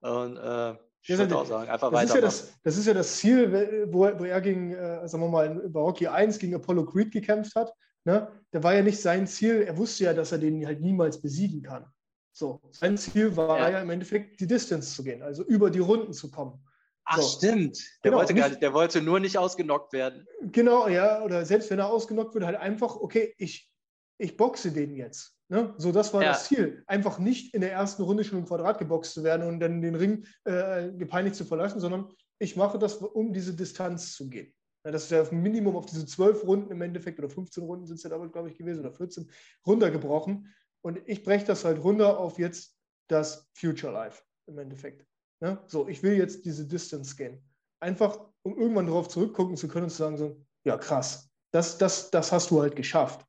Und äh, ich würde auch sagen, einfach das Ist ja das, das ist ja das Ziel, wo, wo er gegen, äh, sagen wir mal, bei Rocky 1 gegen Apollo Creed gekämpft hat. Ne? Der war ja nicht sein Ziel, er wusste ja, dass er den halt niemals besiegen kann. So, sein Ziel war ja, ja im Endeffekt, die Distance zu gehen, also über die Runden zu kommen. Ach, so. stimmt. Der, genau, wollte nicht, der wollte nur nicht ausgenockt werden. Genau, ja, oder selbst wenn er ausgenockt wird, halt einfach, okay, ich, ich boxe den jetzt. Ne? So, das war ja. das Ziel. Einfach nicht in der ersten Runde schon im Quadrat geboxt zu werden und dann den Ring äh, gepeinigt zu verlassen, sondern ich mache das, um diese Distanz zu gehen. Ja, das ist ja auf ein Minimum auf diese zwölf Runden im Endeffekt oder 15 Runden sind es ja damals, glaube ich, gewesen oder 14 runtergebrochen. Und ich breche das halt runter auf jetzt das Future Life im Endeffekt. Ja, so, ich will jetzt diese Distance gehen. Einfach, um irgendwann darauf zurückgucken zu können und zu sagen, so, ja krass, das, das, das hast du halt geschafft.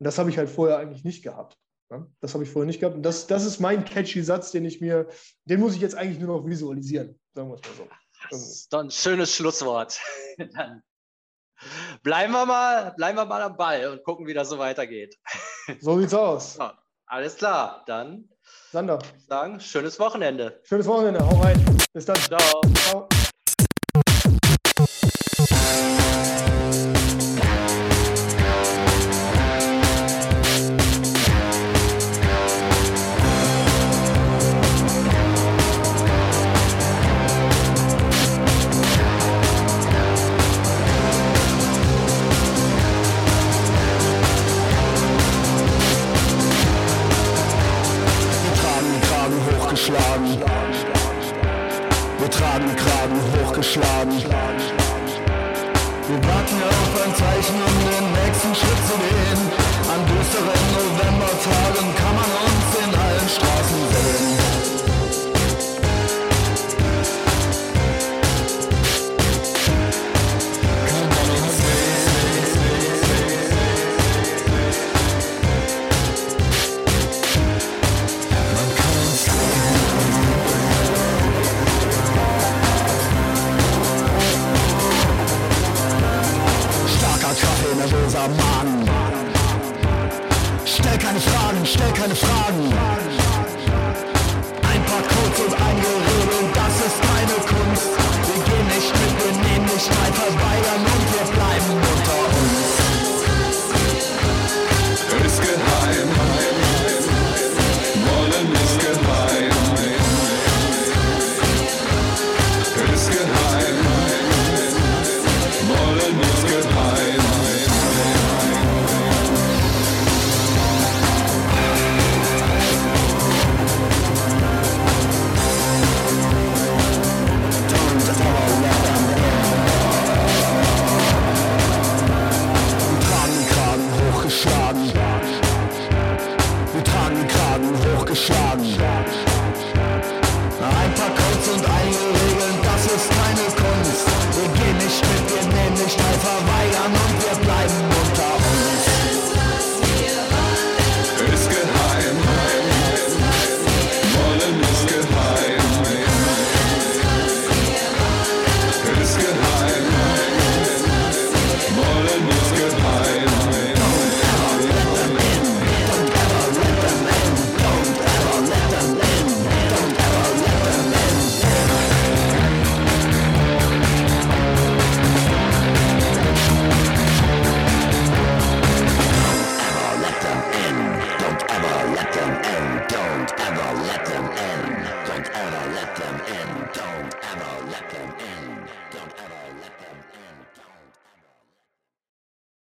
Und das habe ich halt vorher eigentlich nicht gehabt. Das habe ich vorher nicht gehabt. Und das, das ist mein catchy Satz, den ich mir, den muss ich jetzt eigentlich nur noch visualisieren, sagen wir es mal so. Das ist doch ein schönes Schlusswort. Dann bleiben wir mal, bleiben wir mal am Ball und gucken, wie das so weitergeht. So sieht's aus. So, alles klar, dann Sander. sagen, schönes Wochenende. Schönes Wochenende, hau rein. Bis dann. Ciao. Ciao.